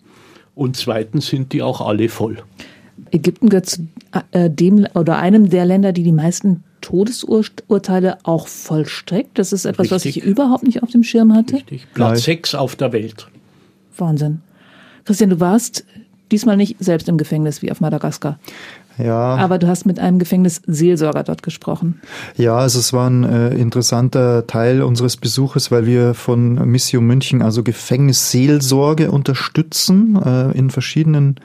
und zweitens sind die auch alle voll. Ägypten gehört zu äh, dem oder einem der Länder, die die meisten Todesurteile auch vollstreckt. Das ist etwas, was ich Richtig. überhaupt nicht auf dem Schirm hatte. Richtig. Platz. 6 auf der Welt. Wahnsinn. Christian, du warst diesmal nicht selbst im Gefängnis wie auf Madagaskar, Ja. aber du hast mit einem Gefängnisseelsorger dort gesprochen. Ja, also es war ein äh, interessanter Teil unseres Besuches, weil wir von Mission München also Gefängnisseelsorge unterstützen äh, in verschiedenen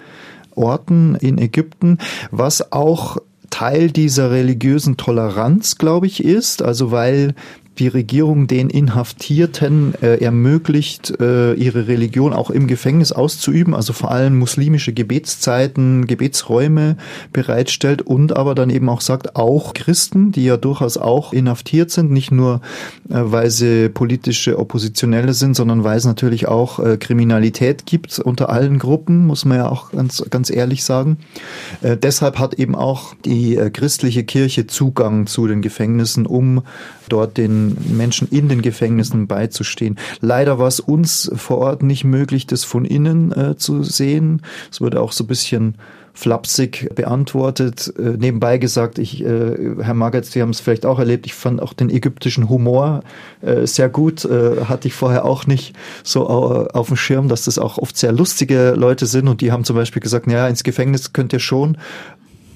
Orten in Ägypten, was auch Teil dieser religiösen Toleranz, glaube ich, ist. Also weil die Regierung den Inhaftierten äh, ermöglicht, äh, ihre Religion auch im Gefängnis auszuüben, also vor allem muslimische Gebetszeiten, Gebetsräume bereitstellt und aber dann eben auch sagt, auch Christen, die ja durchaus auch inhaftiert sind, nicht nur äh, weil sie politische Oppositionelle sind, sondern weil es natürlich auch äh, Kriminalität gibt unter allen Gruppen, muss man ja auch ganz, ganz ehrlich sagen. Äh, deshalb hat eben auch die äh, christliche Kirche Zugang zu den Gefängnissen, um dort den Menschen in den Gefängnissen beizustehen. Leider war es uns vor Ort nicht möglich, das von innen äh, zu sehen. Es wurde auch so ein bisschen flapsig beantwortet. Äh, nebenbei gesagt, ich, äh, Herr Magath, Sie haben es vielleicht auch erlebt, ich fand auch den ägyptischen Humor äh, sehr gut. Äh, hatte ich vorher auch nicht so auf dem Schirm, dass das auch oft sehr lustige Leute sind und die haben zum Beispiel gesagt, naja, ins Gefängnis könnt ihr schon,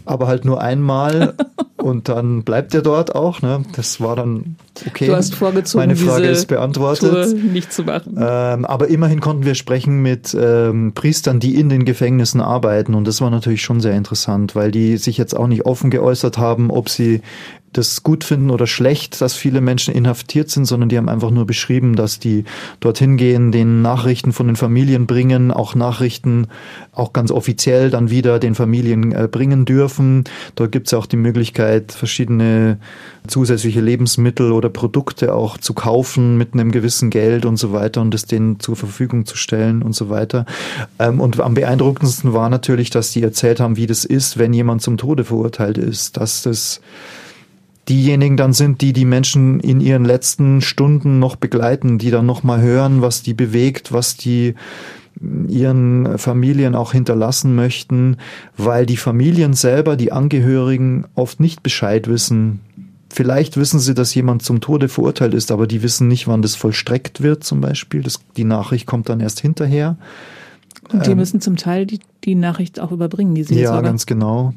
aber halt nur einmal und dann bleibt er dort auch. Ne? Das war dann okay. Du hast vorgezogen, meine Frage ist beantwortet. Tour nicht zu machen. Ähm, aber immerhin konnten wir sprechen mit ähm, Priestern, die in den Gefängnissen arbeiten und das war natürlich schon sehr interessant, weil die sich jetzt auch nicht offen geäußert haben, ob sie das gut finden oder schlecht, dass viele Menschen inhaftiert sind, sondern die haben einfach nur beschrieben, dass die dorthin gehen, den Nachrichten von den Familien bringen, auch Nachrichten auch ganz offiziell dann wieder den Familien äh, bringen dürfen. Dort gibt es auch die Möglichkeit, verschiedene zusätzliche Lebensmittel oder Produkte auch zu kaufen mit einem gewissen Geld und so weiter und es denen zur Verfügung zu stellen und so weiter. Ähm, und am beeindruckendsten war natürlich, dass die erzählt haben, wie das ist, wenn jemand zum Tode verurteilt ist, dass das diejenigen dann sind, die die Menschen in ihren letzten Stunden noch begleiten, die dann noch mal hören, was die bewegt, was die ihren Familien auch hinterlassen möchten, weil die Familien selber, die Angehörigen oft nicht Bescheid wissen. Vielleicht wissen sie, dass jemand zum Tode verurteilt ist, aber die wissen nicht, wann das vollstreckt wird zum Beispiel. Das, die Nachricht kommt dann erst hinterher. Und die ähm, müssen zum Teil die, die Nachricht auch überbringen, die sie Ja, ganz genau.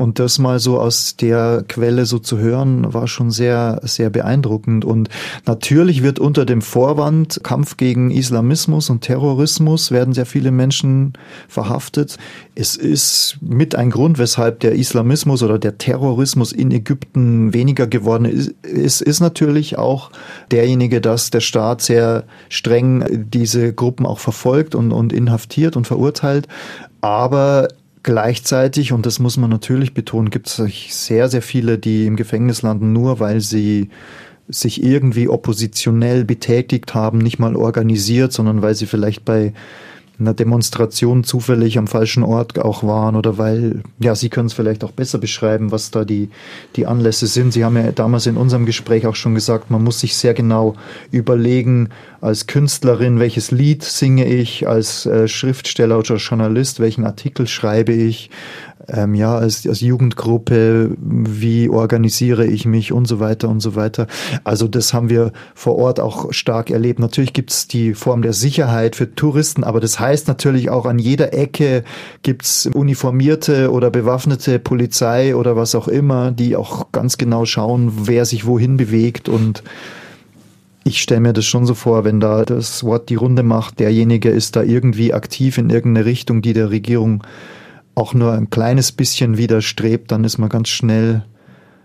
Und das mal so aus der Quelle so zu hören, war schon sehr, sehr beeindruckend. Und natürlich wird unter dem Vorwand Kampf gegen Islamismus und Terrorismus werden sehr viele Menschen verhaftet. Es ist mit ein Grund, weshalb der Islamismus oder der Terrorismus in Ägypten weniger geworden ist, ist, ist natürlich auch derjenige, dass der Staat sehr streng diese Gruppen auch verfolgt und, und inhaftiert und verurteilt. Aber Gleichzeitig, und das muss man natürlich betonen, gibt es sehr, sehr viele, die im Gefängnis landen, nur weil sie sich irgendwie oppositionell betätigt haben, nicht mal organisiert, sondern weil sie vielleicht bei einer Demonstration zufällig am falschen Ort auch waren oder weil, ja, Sie können es vielleicht auch besser beschreiben, was da die, die Anlässe sind. Sie haben ja damals in unserem Gespräch auch schon gesagt, man muss sich sehr genau überlegen, als Künstlerin, welches Lied singe ich, als äh, Schriftsteller oder Journalist, welchen Artikel schreibe ich, ähm, ja, als, als Jugendgruppe, wie organisiere ich mich und so weiter und so weiter. Also das haben wir vor Ort auch stark erlebt. Natürlich gibt es die Form der Sicherheit für Touristen, aber das heißt natürlich auch an jeder Ecke gibt es uniformierte oder bewaffnete Polizei oder was auch immer, die auch ganz genau schauen, wer sich wohin bewegt und ich stelle mir das schon so vor, wenn da das Wort die Runde macht, derjenige ist da irgendwie aktiv in irgendeine Richtung, die der Regierung auch nur ein kleines bisschen widerstrebt, dann ist man ganz schnell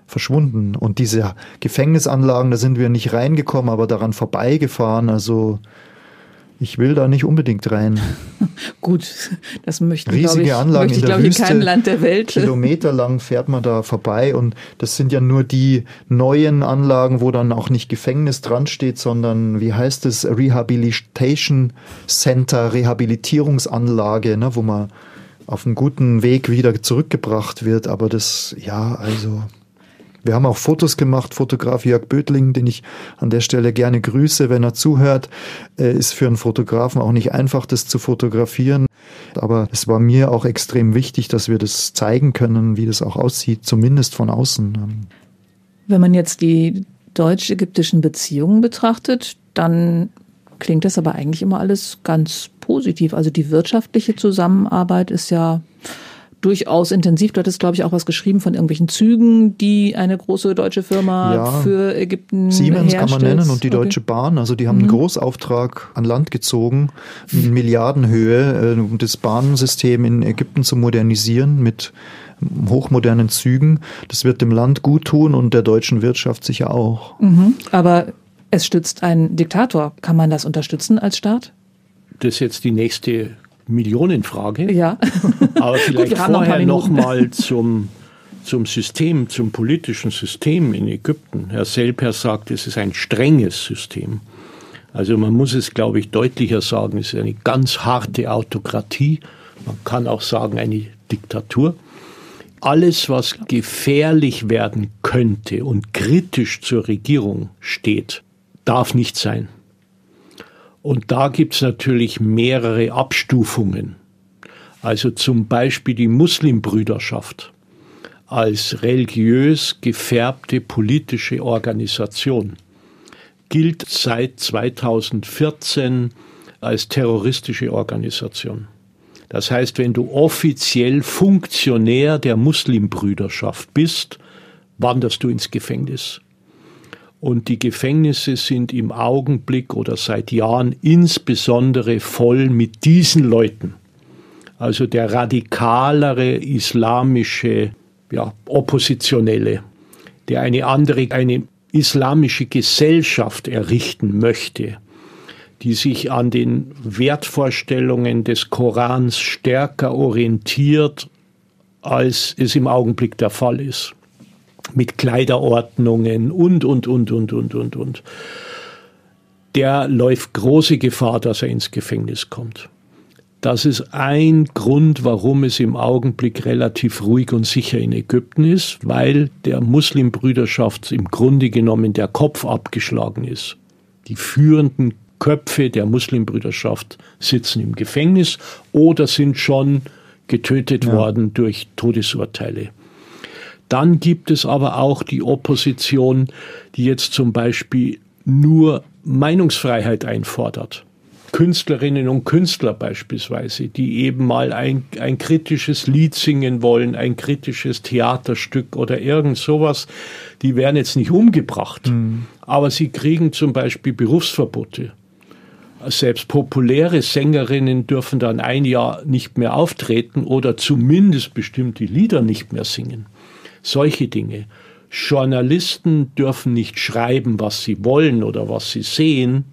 verschwunden. Und diese Gefängnisanlagen, da sind wir nicht reingekommen, aber daran vorbeigefahren. Also ich will da nicht unbedingt rein. Gut, das möchten Riesige ich, Anlagen möchte in der ich, Wüste. in keinem Land der Welt. Kilometerlang fährt man da vorbei und das sind ja nur die neuen Anlagen, wo dann auch nicht Gefängnis dran steht, sondern wie heißt es Rehabilitation Center, Rehabilitierungsanlage, ne, wo man auf einen guten Weg wieder zurückgebracht wird. Aber das, ja, also wir haben auch Fotos gemacht. Fotograf Jörg Bödling, den ich an der Stelle gerne grüße, wenn er zuhört, äh, ist für einen Fotografen auch nicht einfach, das zu fotografieren. Aber es war mir auch extrem wichtig, dass wir das zeigen können, wie das auch aussieht, zumindest von außen. Wenn man jetzt die deutsch-ägyptischen Beziehungen betrachtet, dann klingt das aber eigentlich immer alles ganz positiv. Also die wirtschaftliche Zusammenarbeit ist ja durchaus intensiv. Du hattest, glaube ich, auch was geschrieben von irgendwelchen Zügen, die eine große deutsche Firma ja, für Ägypten Siemens herstellt. kann man nennen und die Deutsche okay. Bahn. Also die haben mhm. einen Großauftrag an Land gezogen, in Milliardenhöhe, äh, um das Bahnsystem in Ägypten zu modernisieren mit hochmodernen Zügen. Das wird dem Land gut tun und der deutschen Wirtschaft sicher auch. Mhm. Aber es stützt einen Diktator. Kann man das unterstützen als Staat? Das ist jetzt die nächste Millionenfrage. Ja. Aber vielleicht Gut, vorher noch, noch mal zum, zum System, zum politischen System in Ägypten. Herr Selper sagt, es ist ein strenges System. Also man muss es, glaube ich, deutlicher sagen, es ist eine ganz harte Autokratie. Man kann auch sagen, eine Diktatur. Alles, was gefährlich werden könnte und kritisch zur Regierung steht, darf nicht sein. Und da gibt es natürlich mehrere Abstufungen. Also zum Beispiel die Muslimbrüderschaft als religiös gefärbte politische Organisation gilt seit 2014 als terroristische Organisation. Das heißt, wenn du offiziell Funktionär der Muslimbrüderschaft bist, wanderst du ins Gefängnis. Und die Gefängnisse sind im Augenblick oder seit Jahren insbesondere voll mit diesen Leuten. Also der radikalere islamische ja, Oppositionelle, der eine andere, eine islamische Gesellschaft errichten möchte, die sich an den Wertvorstellungen des Korans stärker orientiert, als es im Augenblick der Fall ist mit Kleiderordnungen und, und, und, und, und, und, und. Der läuft große Gefahr, dass er ins Gefängnis kommt. Das ist ein Grund, warum es im Augenblick relativ ruhig und sicher in Ägypten ist, weil der Muslimbrüderschaft im Grunde genommen der Kopf abgeschlagen ist. Die führenden Köpfe der Muslimbrüderschaft sitzen im Gefängnis oder sind schon getötet ja. worden durch Todesurteile. Dann gibt es aber auch die Opposition, die jetzt zum Beispiel nur Meinungsfreiheit einfordert. Künstlerinnen und Künstler beispielsweise, die eben mal ein, ein kritisches Lied singen wollen, ein kritisches Theaterstück oder irgend sowas, die werden jetzt nicht umgebracht, mhm. aber sie kriegen zum Beispiel Berufsverbote. Selbst populäre Sängerinnen dürfen dann ein Jahr nicht mehr auftreten oder zumindest bestimmte Lieder nicht mehr singen solche Dinge. Journalisten dürfen nicht schreiben, was sie wollen oder was sie sehen.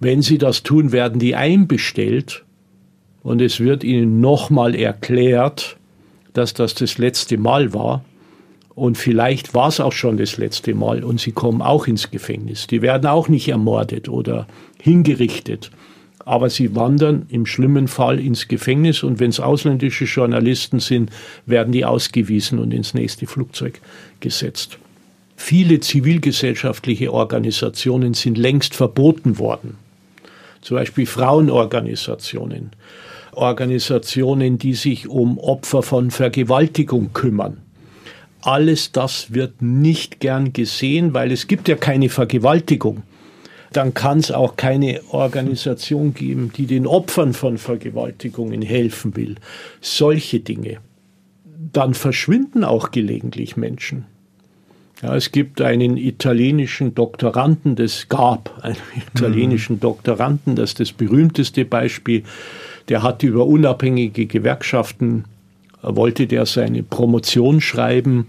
Wenn sie das tun, werden die einbestellt und es wird ihnen nochmal erklärt, dass das das letzte Mal war. Und vielleicht war es auch schon das letzte Mal und sie kommen auch ins Gefängnis. Die werden auch nicht ermordet oder hingerichtet aber sie wandern im schlimmen Fall ins Gefängnis und wenn es ausländische Journalisten sind, werden die ausgewiesen und ins nächste Flugzeug gesetzt. Viele zivilgesellschaftliche Organisationen sind längst verboten worden. Zum Beispiel Frauenorganisationen, Organisationen, die sich um Opfer von Vergewaltigung kümmern. Alles das wird nicht gern gesehen, weil es gibt ja keine Vergewaltigung dann kann es auch keine Organisation geben, die den Opfern von Vergewaltigungen helfen will. Solche Dinge. Dann verschwinden auch gelegentlich Menschen. Ja, es gibt einen italienischen Doktoranden, das gab einen italienischen mhm. Doktoranden, das ist das berühmteste Beispiel. Der hat über unabhängige Gewerkschaften, wollte der seine Promotion schreiben.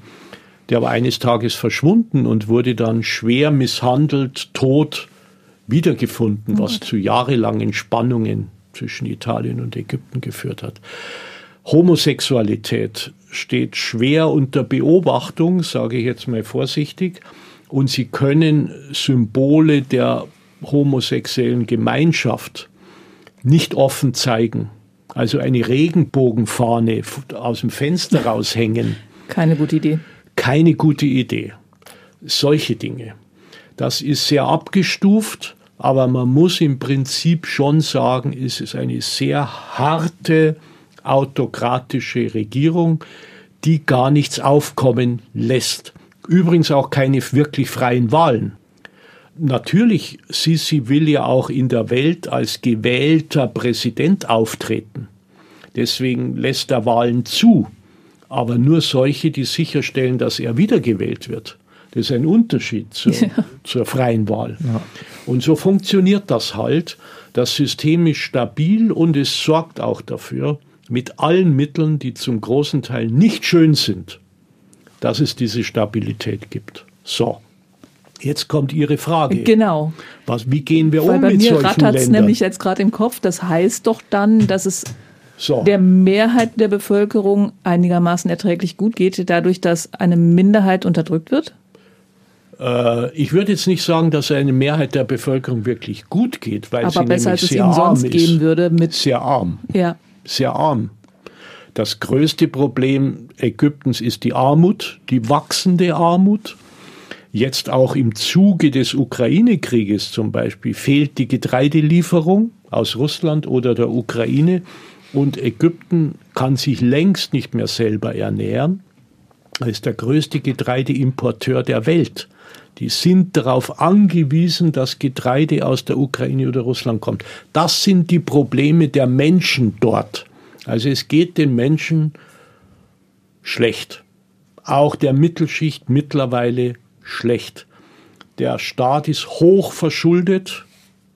Der war eines Tages verschwunden und wurde dann schwer misshandelt, tot wiedergefunden, was zu jahrelangen Spannungen zwischen Italien und Ägypten geführt hat. Homosexualität steht schwer unter Beobachtung, sage ich jetzt mal vorsichtig, und sie können Symbole der homosexuellen Gemeinschaft nicht offen zeigen. Also eine Regenbogenfahne aus dem Fenster raushängen. Keine gute Idee. Keine gute Idee. Solche Dinge. Das ist sehr abgestuft aber man muss im Prinzip schon sagen, es ist eine sehr harte autokratische Regierung, die gar nichts aufkommen lässt. Übrigens auch keine wirklich freien Wahlen. Natürlich, Sisi will ja auch in der Welt als gewählter Präsident auftreten. Deswegen lässt er Wahlen zu, aber nur solche, die sicherstellen, dass er wiedergewählt wird. Das ist ein Unterschied zur, ja. zur freien Wahl. Ja. Und so funktioniert das halt. Das System ist stabil und es sorgt auch dafür, mit allen Mitteln, die zum großen Teil nicht schön sind, dass es diese Stabilität gibt. So. Jetzt kommt Ihre Frage. Genau. Was, wie gehen wir Weil um bei mit mir solchen rattert es Ländern? nämlich jetzt gerade im Kopf. Das heißt doch dann, dass es so. der Mehrheit der Bevölkerung einigermaßen erträglich gut geht, dadurch, dass eine Minderheit unterdrückt wird? Äh, ich würde jetzt nicht sagen, dass eine Mehrheit der Bevölkerung wirklich gut geht, weil Aber sie besser, als nämlich es sehr ihnen arm sonst ist. geben würde mit, Sehr arm. ja. Sehr arm. Das größte Problem Ägyptens ist die Armut, die wachsende Armut. Jetzt auch im Zuge des Ukraine-Krieges zum Beispiel fehlt die Getreidelieferung aus Russland oder der Ukraine und Ägypten kann sich längst nicht mehr selber ernähren. Er ist der größte Getreideimporteur der Welt. Die sind darauf angewiesen, dass Getreide aus der Ukraine oder Russland kommt. Das sind die Probleme der Menschen dort. Also es geht den Menschen schlecht. Auch der Mittelschicht mittlerweile schlecht. Der Staat ist hoch verschuldet.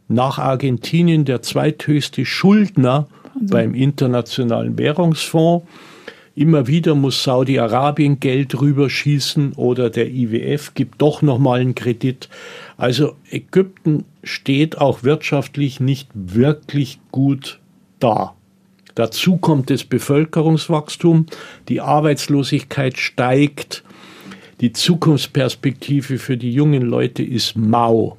Nach Argentinien der zweithöchste Schuldner beim Internationalen Währungsfonds. Immer wieder muss Saudi-Arabien Geld rüberschießen oder der IWF gibt doch nochmal einen Kredit. Also Ägypten steht auch wirtschaftlich nicht wirklich gut da. Dazu kommt das Bevölkerungswachstum, die Arbeitslosigkeit steigt, die Zukunftsperspektive für die jungen Leute ist mau.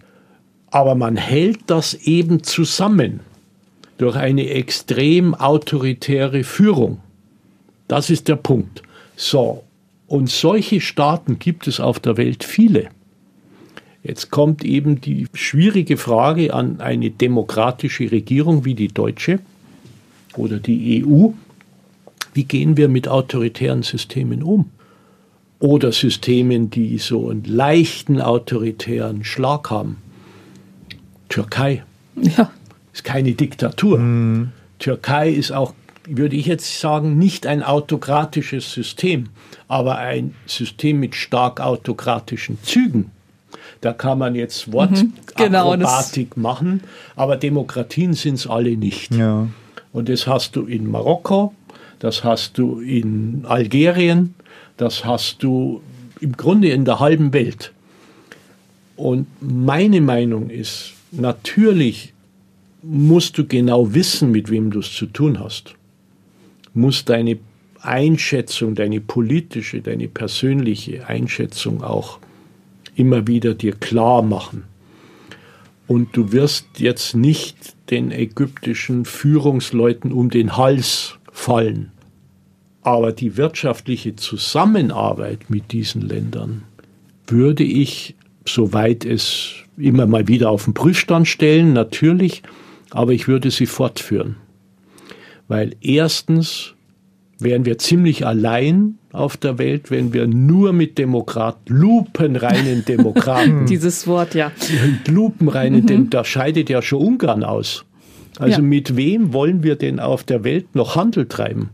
Aber man hält das eben zusammen durch eine extrem autoritäre Führung. Das ist der Punkt. So, und solche Staaten gibt es auf der Welt viele. Jetzt kommt eben die schwierige Frage an eine demokratische Regierung wie die deutsche oder die EU. Wie gehen wir mit autoritären Systemen um? Oder Systemen, die so einen leichten autoritären Schlag haben. Türkei Ja. ist keine Diktatur. Türkei ist auch, würde ich jetzt sagen, nicht ein autokratisches System, aber ein System mit stark autokratischen Zügen. Da kann man jetzt genau, das- Wortakrobatik machen, aber Demokratien sind es alle nicht. Ja. Und das hast du in Marokko, das hast du in Algerien, das hast du im Grunde in der halben Welt. Und meine Meinung ist, natürlich musst du genau wissen, mit wem du es zu tun hast. Musst deine Einschätzung, deine politische, deine persönliche Einschätzung auch immer wieder dir klar machen. Und du wirst jetzt nicht den ägyptischen Führungsleuten um den Hals fallen. Aber die wirtschaftliche Zusammenarbeit mit diesen Ländern würde ich, soweit es immer mal wieder auf den Prüfstand stellen, natürlich, aber ich würde sie fortführen. Weil erstens wären wir ziemlich allein auf der Welt, wenn wir nur mit Demokraten, lupenreinen Demokraten, Dieses Wort, ja. lupenreinen, Dem da scheidet ja schon Ungarn aus. Also Ja. mit wem wollen wir denn auf der Welt noch Handel treiben?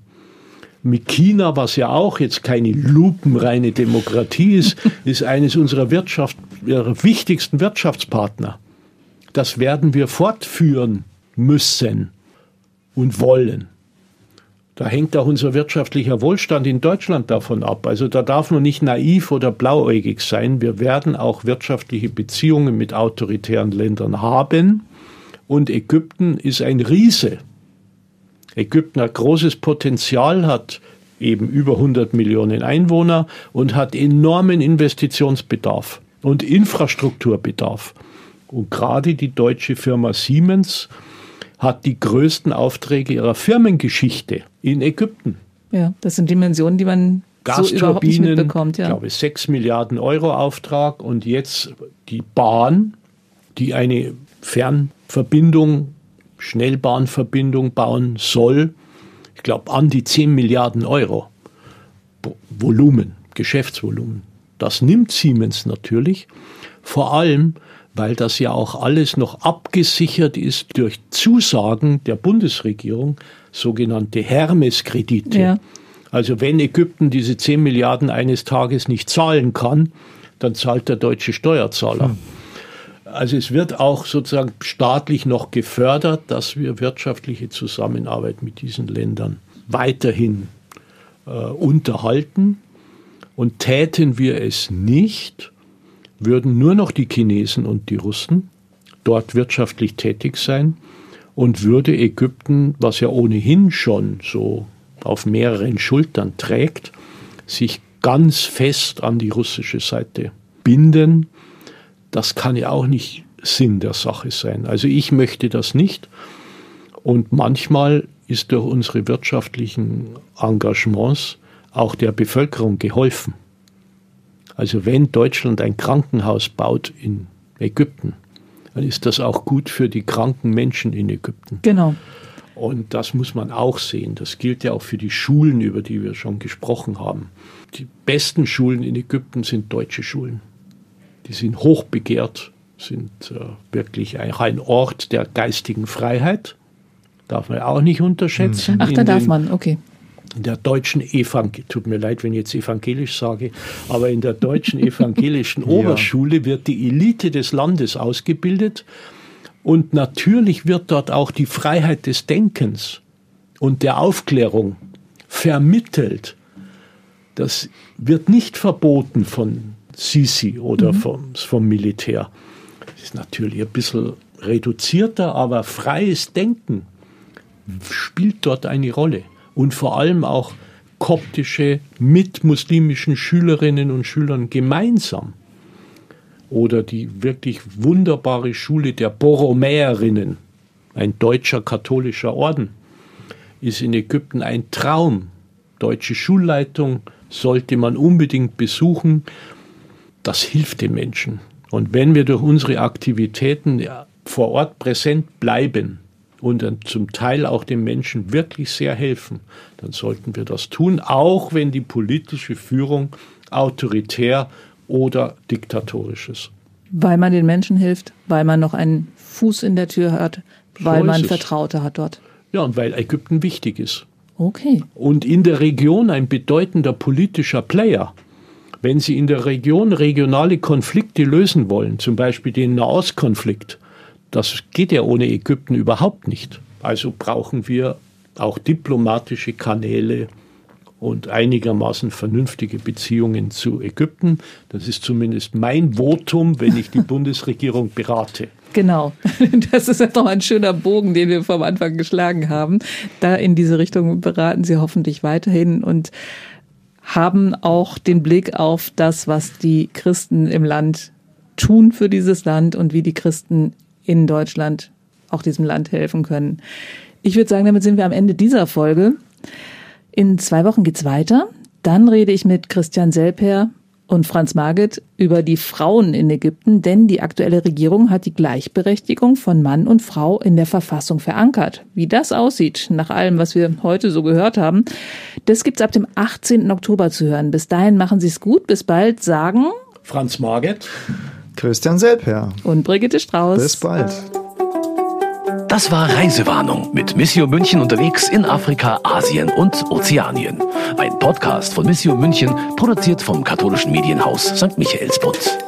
Mit China, was ja auch jetzt keine lupenreine Demokratie ist, ist eines unserer Wirtschaft, ihrer wichtigsten Wirtschaftspartner. Das werden wir fortführen müssen und wollen. Da hängt auch unser wirtschaftlicher Wohlstand in Deutschland davon ab. Also da darf man nicht naiv oder blauäugig sein. Wir werden auch wirtschaftliche Beziehungen mit autoritären Ländern haben. Und Ägypten ist ein Riese. Ägypten hat großes Potenzial, hat eben über 100 Millionen Einwohner und hat enormen Investitionsbedarf und Infrastrukturbedarf. Und gerade die deutsche Firma Siemens hat die größten Aufträge ihrer Firmengeschichte in Ägypten. Ja, das sind Dimensionen, die man so überhaupt nicht mitbekommt. ich Ja. glaube 6 Milliarden Euro Auftrag und jetzt die Bahn, die eine Fernverbindung, Schnellbahnverbindung bauen soll, ich glaube an die 10 Milliarden Euro Volumen, Geschäftsvolumen. Das nimmt Siemens natürlich, vor allem, weil das ja auch alles noch abgesichert ist durch Zusagen der Bundesregierung, sogenannte Hermes-Kredite. Ja. Also wenn Ägypten diese 10 Milliarden eines Tages nicht zahlen kann, dann zahlt der deutsche Steuerzahler. Also es wird auch sozusagen staatlich noch gefördert, dass wir wirtschaftliche Zusammenarbeit mit diesen Ländern weiterhin äh, unterhalten. Und täten wir es nicht, würden nur noch die Chinesen und die Russen dort wirtschaftlich tätig sein und würde Ägypten, was ja ohnehin schon so auf mehreren Schultern trägt, sich ganz fest an die russische Seite binden. Das kann ja auch nicht Sinn der Sache sein. Also ich möchte das nicht. Und manchmal ist durch unsere wirtschaftlichen Engagements auch der Bevölkerung geholfen. Also wenn Deutschland ein Krankenhaus baut in Ägypten, dann ist das auch gut für die kranken Menschen in Ägypten. Genau. Und das muss man auch sehen. Das gilt ja auch für die Schulen, über die wir schon gesprochen haben. Die besten Schulen in Ägypten sind deutsche Schulen. Die sind hochbegehrt, sind äh, wirklich ein, ein Ort der geistigen Freiheit. Darf man auch nicht unterschätzen. Ach, da darf man, okay in der deutschen Evangel tut mir leid, wenn ich jetzt evangelisch sage, aber in der deutschen evangelischen Oberschule wird die Elite des Landes ausgebildet und natürlich wird dort auch die Freiheit des Denkens und der Aufklärung vermittelt. Das wird nicht verboten von Sisi oder mhm. vom, vom Militär. Das ist natürlich ein bisschen reduzierter, aber freies Denken spielt dort eine Rolle und vor allem auch koptische mit muslimischen Schülerinnen und Schülern gemeinsam. Oder die wirklich wunderbare Schule der Borromäerinnen, ein deutscher katholischer Orden, ist in Ägypten ein Traum. Deutsche Schulleitung sollte man unbedingt besuchen. Das hilft den Menschen. Und wenn wir durch unsere Aktivitäten vor Ort präsent bleiben, und dann zum Teil auch den Menschen wirklich sehr helfen, dann sollten wir das tun, auch wenn die politische Führung autoritär oder diktatorisch ist. Weil man den Menschen hilft, weil man noch einen Fuß in der Tür hat, weil so man Vertraute hat dort. Ja, und weil Ägypten wichtig ist. Okay. Und in der Region ein bedeutender politischer Player. Wenn Sie in der Region regionale Konflikte lösen wollen, zum Beispiel den Nahostkonflikt, das geht ja ohne Ägypten überhaupt nicht. Also brauchen wir auch diplomatische Kanäle und einigermaßen vernünftige Beziehungen zu Ägypten. Das ist zumindest mein Votum, wenn ich die Bundesregierung berate. Genau, das ist jetzt noch ein schöner Bogen, den wir vom Anfang geschlagen haben. Da in diese Richtung beraten Sie hoffentlich weiterhin und haben auch den Blick auf das, was die Christen im Land tun für dieses Land und wie die Christen in Deutschland auch diesem Land helfen können. Ich würde sagen, damit sind wir am Ende dieser Folge. In zwei Wochen geht's weiter. Dann rede ich mit Christian Selper und Franz Marget über die Frauen in Ägypten, denn die aktuelle Regierung hat die Gleichberechtigung von Mann und Frau in der Verfassung verankert. Wie das aussieht, nach allem, was wir heute so gehört haben, das gibt's ab dem 18. Oktober zu hören. Bis dahin machen Sie es gut. Bis bald, sagen Franz Marget Christian Selper. Und Brigitte Strauß. Bis bald. Das war Reisewarnung mit Missio München unterwegs in Afrika, Asien und Ozeanien. Ein Podcast von Missio München, produziert vom katholischen Medienhaus St. Michaelsbund.